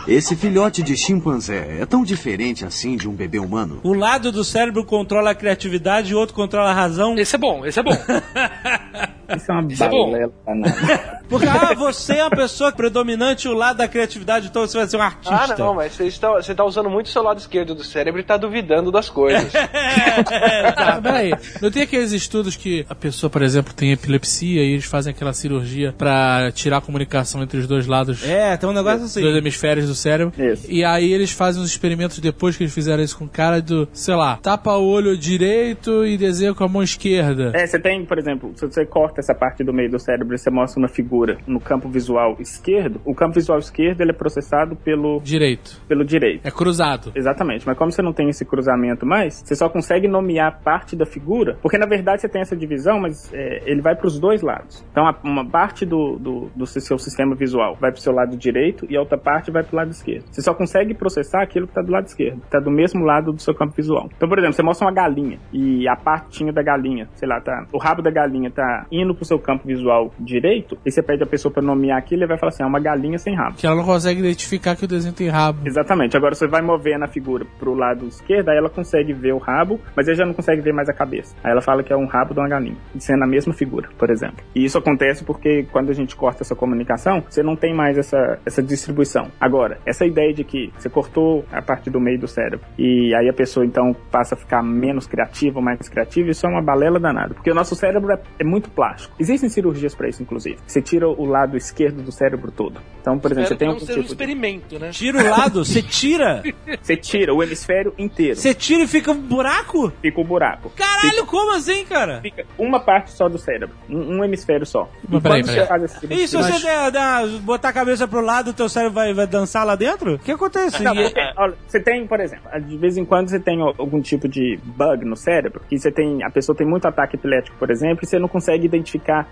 Esse filhote de chimpanzé é tão diferente assim de um bebê humano? Um lado do cérebro controla a criatividade e o outro controla a razão. Esse é bom, esse é bom. Isso é uma é balela. Porque, ah, você é uma pessoa predominante o lado da criatividade, então você vai ser um artista. Ah, não, mas você está, você está usando muito o seu lado esquerdo do cérebro e está duvidando das coisas. Ah, peraí. Não tem aqueles estudos que a pessoa, por exemplo, tem epilepsia e eles fazem aquela cirurgia pra tirar a comunicação entre os dois lados, É, tem um negócio assim. dois hemisférios do cérebro. Isso. E aí eles fazem uns experimentos depois que eles fizeram isso com o cara do, sei lá, tapa o olho direito e desenha com a mão esquerda. É, você tem, por exemplo, se você corta essa parte do meio do cérebro e você mostra uma figura no campo visual esquerdo, o campo visual esquerdo ele é processado pelo, Direito. pelo direito. É cruzado. Exatamente, mas como você não tem esse cruzamento mais, você só consegue nomear parte da figura, porque na verdade você tem essa divisão, mas é, ele vai para os dois lados. Então uma parte do, do, do seu sistema visual vai para o seu lado direito e a outra parte vai para o lado esquerdo. Você só consegue processar aquilo que está do lado esquerdo, que está do mesmo lado do seu campo visual. Então, por exemplo, você mostra uma galinha e a partinha da galinha, sei lá, tá, o rabo da galinha tá indo pro seu campo visual direito, e você pede a pessoa para nomear aquilo, ele vai falar assim, é uma galinha sem rabo. Que ela não consegue identificar que o desenho tem rabo. Exatamente. Agora você vai movendo a figura pro lado esquerdo, aí ela consegue ver o rabo, mas ela já não consegue ver mais a cabeça. Aí ela fala que é um rabo de uma galinha, sendo a mesma figura, por exemplo. E isso acontece porque quando a gente corta essa comunicação, você não tem mais essa, essa distribuição. Agora, essa ideia de que você cortou a parte do meio do cérebro e aí a pessoa então passa a ficar menos criativa mais criativa, isso é uma balela danada. Porque o nosso cérebro é, é muito plástico. Existem cirurgias para isso, inclusive. Você tira o lado esquerdo do cérebro todo. Então, por exemplo, você Espero tem não seja um tipo de... experimento, né? Tira o lado, você tira. Você tira o hemisfério inteiro. Você tira e fica um buraco? Fica o buraco. Caralho, como assim, cara? Fica uma parte só do cérebro. Um, um hemisfério só. Mas peraí, peraí. você faz esse tipo E se de- você der, dar- botar a cabeça pro lado, o teu cérebro vai, vai dançar lá dentro? O que acontece? Não, E- porque, olha, você tem, por exemplo, de vez em quando você tem algum tipo de bug no cérebro, que você tem, a pessoa tem muito ataque epilético, por exemplo, e você não consegue identificar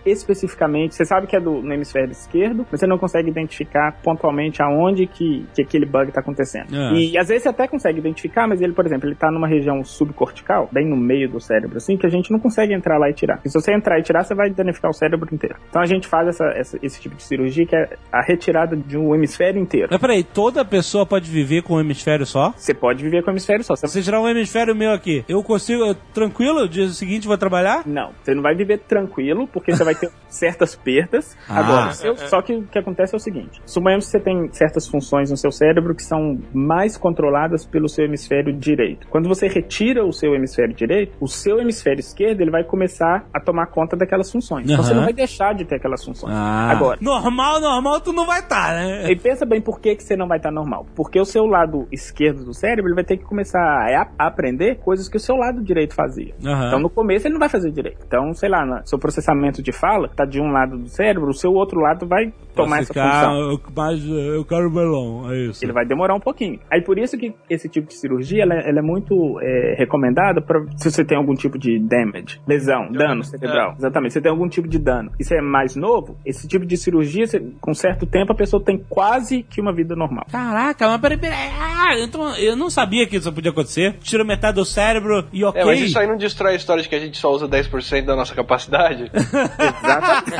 especificamente, você sabe que é do no hemisfério esquerdo, mas você não consegue identificar pontualmente aonde que, que aquele bug está acontecendo. Ah. E às vezes você até consegue identificar, mas ele, por exemplo, ele tá numa região subcortical, bem no meio do cérebro, assim, que a gente não consegue entrar lá e tirar. E se você entrar e tirar, você vai danificar o cérebro inteiro. Então a gente faz essa, essa- esse tipo de cirurgia que é a retirada de um hemisfério inteiro. Mas peraí, toda pessoa pode viver com um hemisfério só? Você pode viver com o hemisfério só. Se você tirar um hemisfério meu aqui, eu consigo, eu- tranquilo, dia seguinte vou trabalhar? Não, você não vai viver tranquilo, porque você vai ter certas perdas, Agora, seu- só que o que acontece é o seguinte: suponhamos que você tem certas funções no seu cérebro que são mais controladas pelo seu hemisfério direito. Quando você retira o seu hemisfério direito, o seu hemisfério esquerdo ele vai começar a tomar conta daquelas funções. Então você não vai deixar de ter aquelas funções. Ah. Agora, Normal, normal, tu não vai estar, né? e pensa bem por que, que você não vai estar normal. Porque o seu lado esquerdo do cérebro ele vai ter que começar a, a aprender coisas que o seu lado direito fazia. Aham. Então no começo ele não vai fazer direito. Então, sei lá, no seu processamento de fala tá de um lado do cérebro, o seu outro lado vai tomar essa função. mas eu quero melão, é isso. Ele vai demorar um pouquinho. Aí por isso que esse tipo de cirurgia ela, ela é muito é, recomendada para se você tem algum tipo de damage, lesão, dano cerebral. Exatamente. Você tem algum tipo de dano. E você é mais novo, esse tipo de cirurgia, você- com certo tempo, a pessoa tem quase que uma vida normal. Caraca, mas peraí, peraí. Ah, então eu não sabia que isso podia acontecer. Tira metade do cérebro e ok. É, mas isso aí não destrói a história de que a gente só usa 10% da nossa capacidade? Exatamente.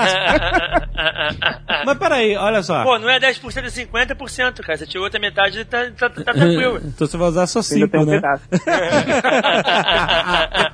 Mas peraí, olha só. Pô, não é 10% é 50%, cara. Você tirou outra metade e tá, tá, tá tranquilo. então você vai usar só Ainda tem 5, um né?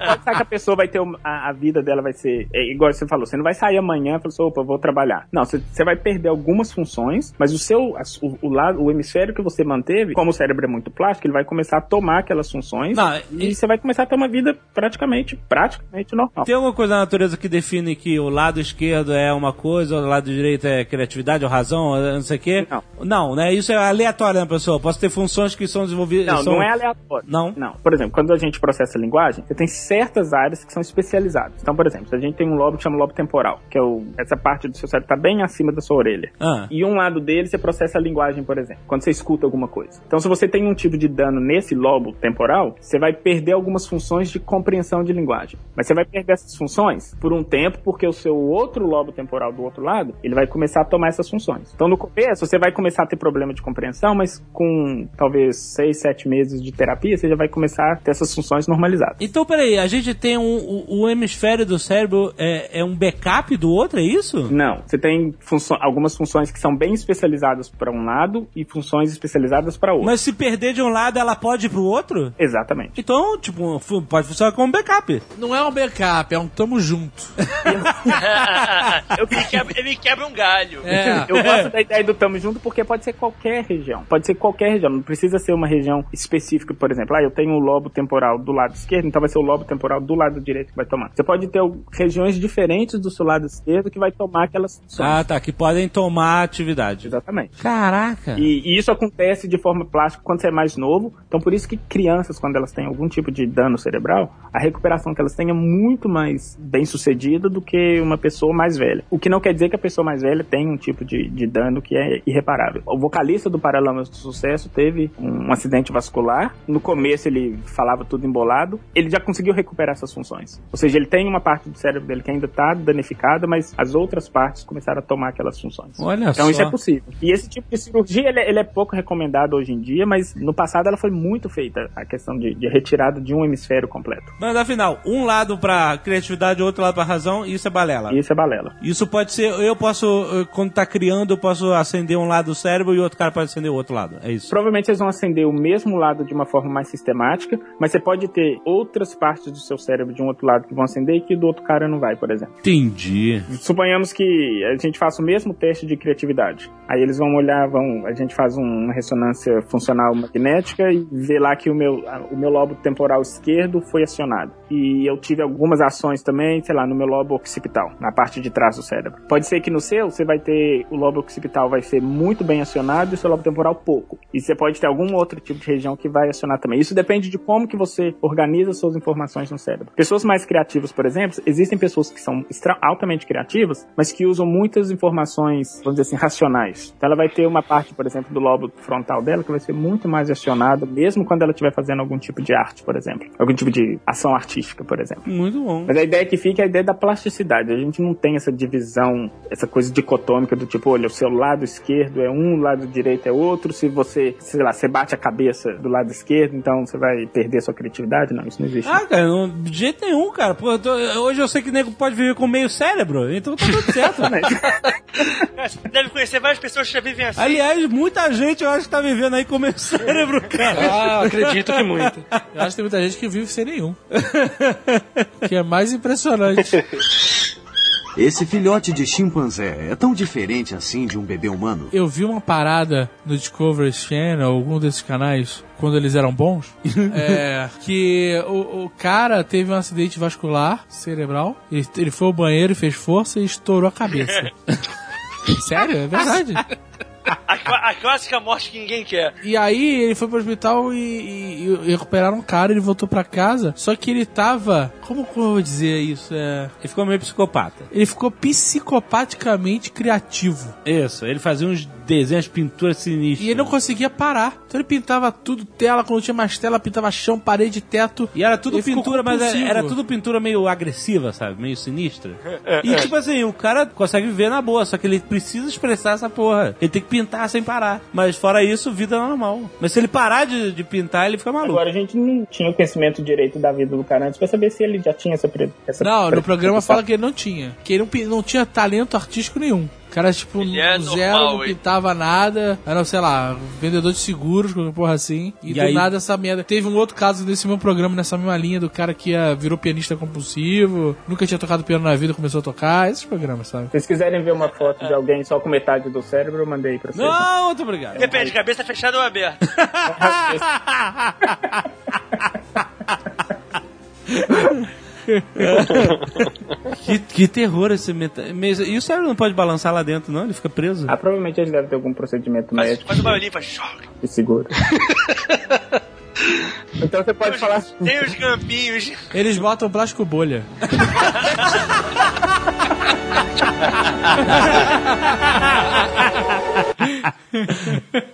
Pode ser que a pessoa vai ter uma- a, a vida dela vai ser é, igual você falou, você não vai sair amanhã e falar assim, opa, eu vou trabalhar. Não, você, você vai perder algumas funções, mas o seu o, o lado, o hemisfério que você manteve, como o cérebro é muito plástico, ele vai começar a tomar aquelas funções Não, e você vai começar a ter uma vida praticamente, praticamente normal. Tem alguma coisa na natureza que define que o lado esquerdo é uma coisa, o lado direito é criatividade ou razão, ou não sei o quê? Não. Não, né? Isso é aleatório na pessoa. Posso ter funções que são desenvolvidas. Não, são... não é aleatório. Não? Não. Por exemplo, quando a gente processa a linguagem, você tem certas áreas que são especializadas. Então, por exemplo, a gente tem um lobo que chama lobo temporal, que é o, essa parte do seu cérebro está bem acima da sua orelha. Ah. E um lado dele você processa a linguagem, por exemplo, quando você escuta alguma coisa. Então, se você tem um tipo de dano nesse lobo temporal, você vai perder algumas funções de compreensão de linguagem. Mas você vai perder essas funções por um tempo, porque o seu outro lobo temporal do outro lado, ele vai começar a tomar essas funções. Então, no começo, você vai começar a ter problema de compreensão, mas com talvez seis, sete meses de terapia, você já vai começar a ter essas funções normalizadas. Então, peraí, a gente tem um, o, o hemisfério do cérebro é, é um backup do outro, é isso? Não, você tem funço- algumas funções que são bem especializadas para um lado e funções especializadas para outro. Mas se perder de um lado, ela pode ir pro outro? Exatamente. Então, tipo, pode funcionar como backup. Não é um backup, é um tamo junto. ele, quebra, ele quebra um galho. É. Eu gosto da ideia do tamo junto porque pode ser qualquer região. Pode ser qualquer região. Não precisa ser uma região específica, por exemplo. Ah, eu tenho o lobo temporal do lado esquerdo, então vai ser o lobo temporal do lado direito que vai tomar. Você pode ter regiões diferentes do seu lado esquerdo que vai tomar aquelas funções. Ah, tá, que podem tomar atividade. Exatamente. Caraca. E, e isso acontece de forma plástica quando você é mais novo. Então, por isso que crianças, quando elas têm algum tipo de dano cerebral, a recuperação que elas têm é muito mais bem sucedida do que uma pessoa mais velha. O que não quer dizer que a pessoa mais velha tem um tipo de, de dano que é irreparável. O vocalista do Paralamas do Sucesso teve um acidente vascular. No começo ele falava tudo embolado. Ele já conseguiu recuperar essas funções. Ou seja, ele tem uma parte do cérebro dele que ainda está danificada, mas as outras partes começaram a tomar aquelas funções. Olha então só. isso é possível. E esse tipo de cirurgia, ele, é- ele é pouco recomendado hoje em dia, mas no passado ela foi muito feita, a questão de, de retirada de um hemisfério completo. Mas afinal, um lado pra criatividade, outro lado pra razão, isso é balela. Isso é balela. Isso pode ser, eu posso, eh, tá criando, eu posso acender um lado do cérebro e o outro cara pode acender o outro lado. É isso. Provavelmente eles vão acender o mesmo lado de uma forma mais sistemática, mas você pode ter outras partes do seu cérebro de um outro lado que vão acender e que do outro cara não vai, por exemplo. Entendi. Suponhamos que a gente faça o mesmo teste de criatividade. Aí eles vão olhar, vão, a gente faz um- uma ressonância funcional magnética e vê lá que o meu, o meu lobo temporal esquerdo foi acionado. E eu tive algumas ações também, sei lá, no meu lobo occipital, na parte de trás do cérebro. Pode ser que no seu você vai ter o lobo occipital vai ser muito bem acionado e o seu lobo temporal pouco. E você pode ter algum outro tipo de região que vai acionar também. Isso depende de como que você organiza suas informações no cérebro. Pessoas mais criativas, por exemplo, existem pessoas que são altamente criativas, mas que usam muitas informações, vamos dizer assim, racionais. Então ela vai ter uma parte, por exemplo, do lobo frontal dela que vai ser muito mais acionada, mesmo quando ela estiver fazendo algum tipo de arte, por exemplo. Algum tipo de ação artística, por exemplo. Muito bom. Mas a ideia que fica é a ideia da plasticidade. A gente não tem essa divisão, essa coisa dicotômica do tipo, olha, o seu lado esquerdo é um, o lado direito é outro. Se você, sei lá, você bate a cabeça do lado esquerdo, então você vai perder sua criatividade. Não, isso não existe. Ah, cara, não, de jeito nenhum, cara. Pô, eu tô- hoje eu sei que o nego pode viver com meio cérebro, então tá tudo certo. Você deve conhecer várias pessoas que já vivem assim. Aliás, muita gente eu acho que tá vivendo aí com meio cérebro, cara. Ah, acredito que muito. Eu acho que tem muita gente que vive sem nenhum. que é mais impressionante. Esse filhote de chimpanzé é tão diferente assim de um bebê humano? Eu vi uma parada no Discovery Channel, algum desses canais, quando eles eram bons, é, que o, o cara teve um acidente vascular cerebral, ele, ele foi ao banheiro e fez força e estourou a cabeça. Sério, é verdade. A, a clássica morte que ninguém quer. E aí ele foi pro hospital e, e- e recuperaram o cara, ele voltou pra casa, só que ele tava. Como, como eu vou dizer isso? É, Ele ficou meio psicopata. ele ficou psicopaticamente criativo. Isso, ele fazia uns desenhos, pinturas sinistras. E ele não conseguia parar. Então ele pintava tudo, tela, quando tinha mais tela, pintava chão, parede, teto. E era tudo Ele pintura, mas era, era tudo pintura meio agressiva, sabe? Meio sinistra. E tipo assim, o cara consegue viver na boa, só que ele precisa expressar essa porra. Ele tem que pintar sem parar. Mas fora isso, vida normal. Mas se ele parar de, de pintar, ele fica maluco. Agora a gente não tinha o conhecimento direito da vida do cara antes pra saber se ele já tinha essa, essa Não, no programa fala que ele não tinha. Que ele não, não tinha talento artístico nenhum. O cara, tipo, é zero, normal, não hein? pintava nada. Era, sei lá, vendedor de seguros, qualquer porra assim. E, E do aí- nada essa merda. Teve um outro caso nesse mesmo programa, nessa mesma linha, do cara que ia, virou pianista compulsivo, nunca tinha tocado piano na vida, começou a tocar. Esses programas, sabe? Se vocês quiserem ver uma foto de alguém só com metade do cérebro, eu mandei pra vocês. Não, muito obrigado. Depende, cabeça fechada ou aberta. Que, que terror esse meta... mas- E o cérebro não pode balançar lá dentro, não? Ele fica preso. Ah, provavelmente ele deve ter algum procedimento Faz, médico faz uma olhinha, faz choque. de seguro. então você pode falar. Tem os campinhos. Eles botam plástico bolha.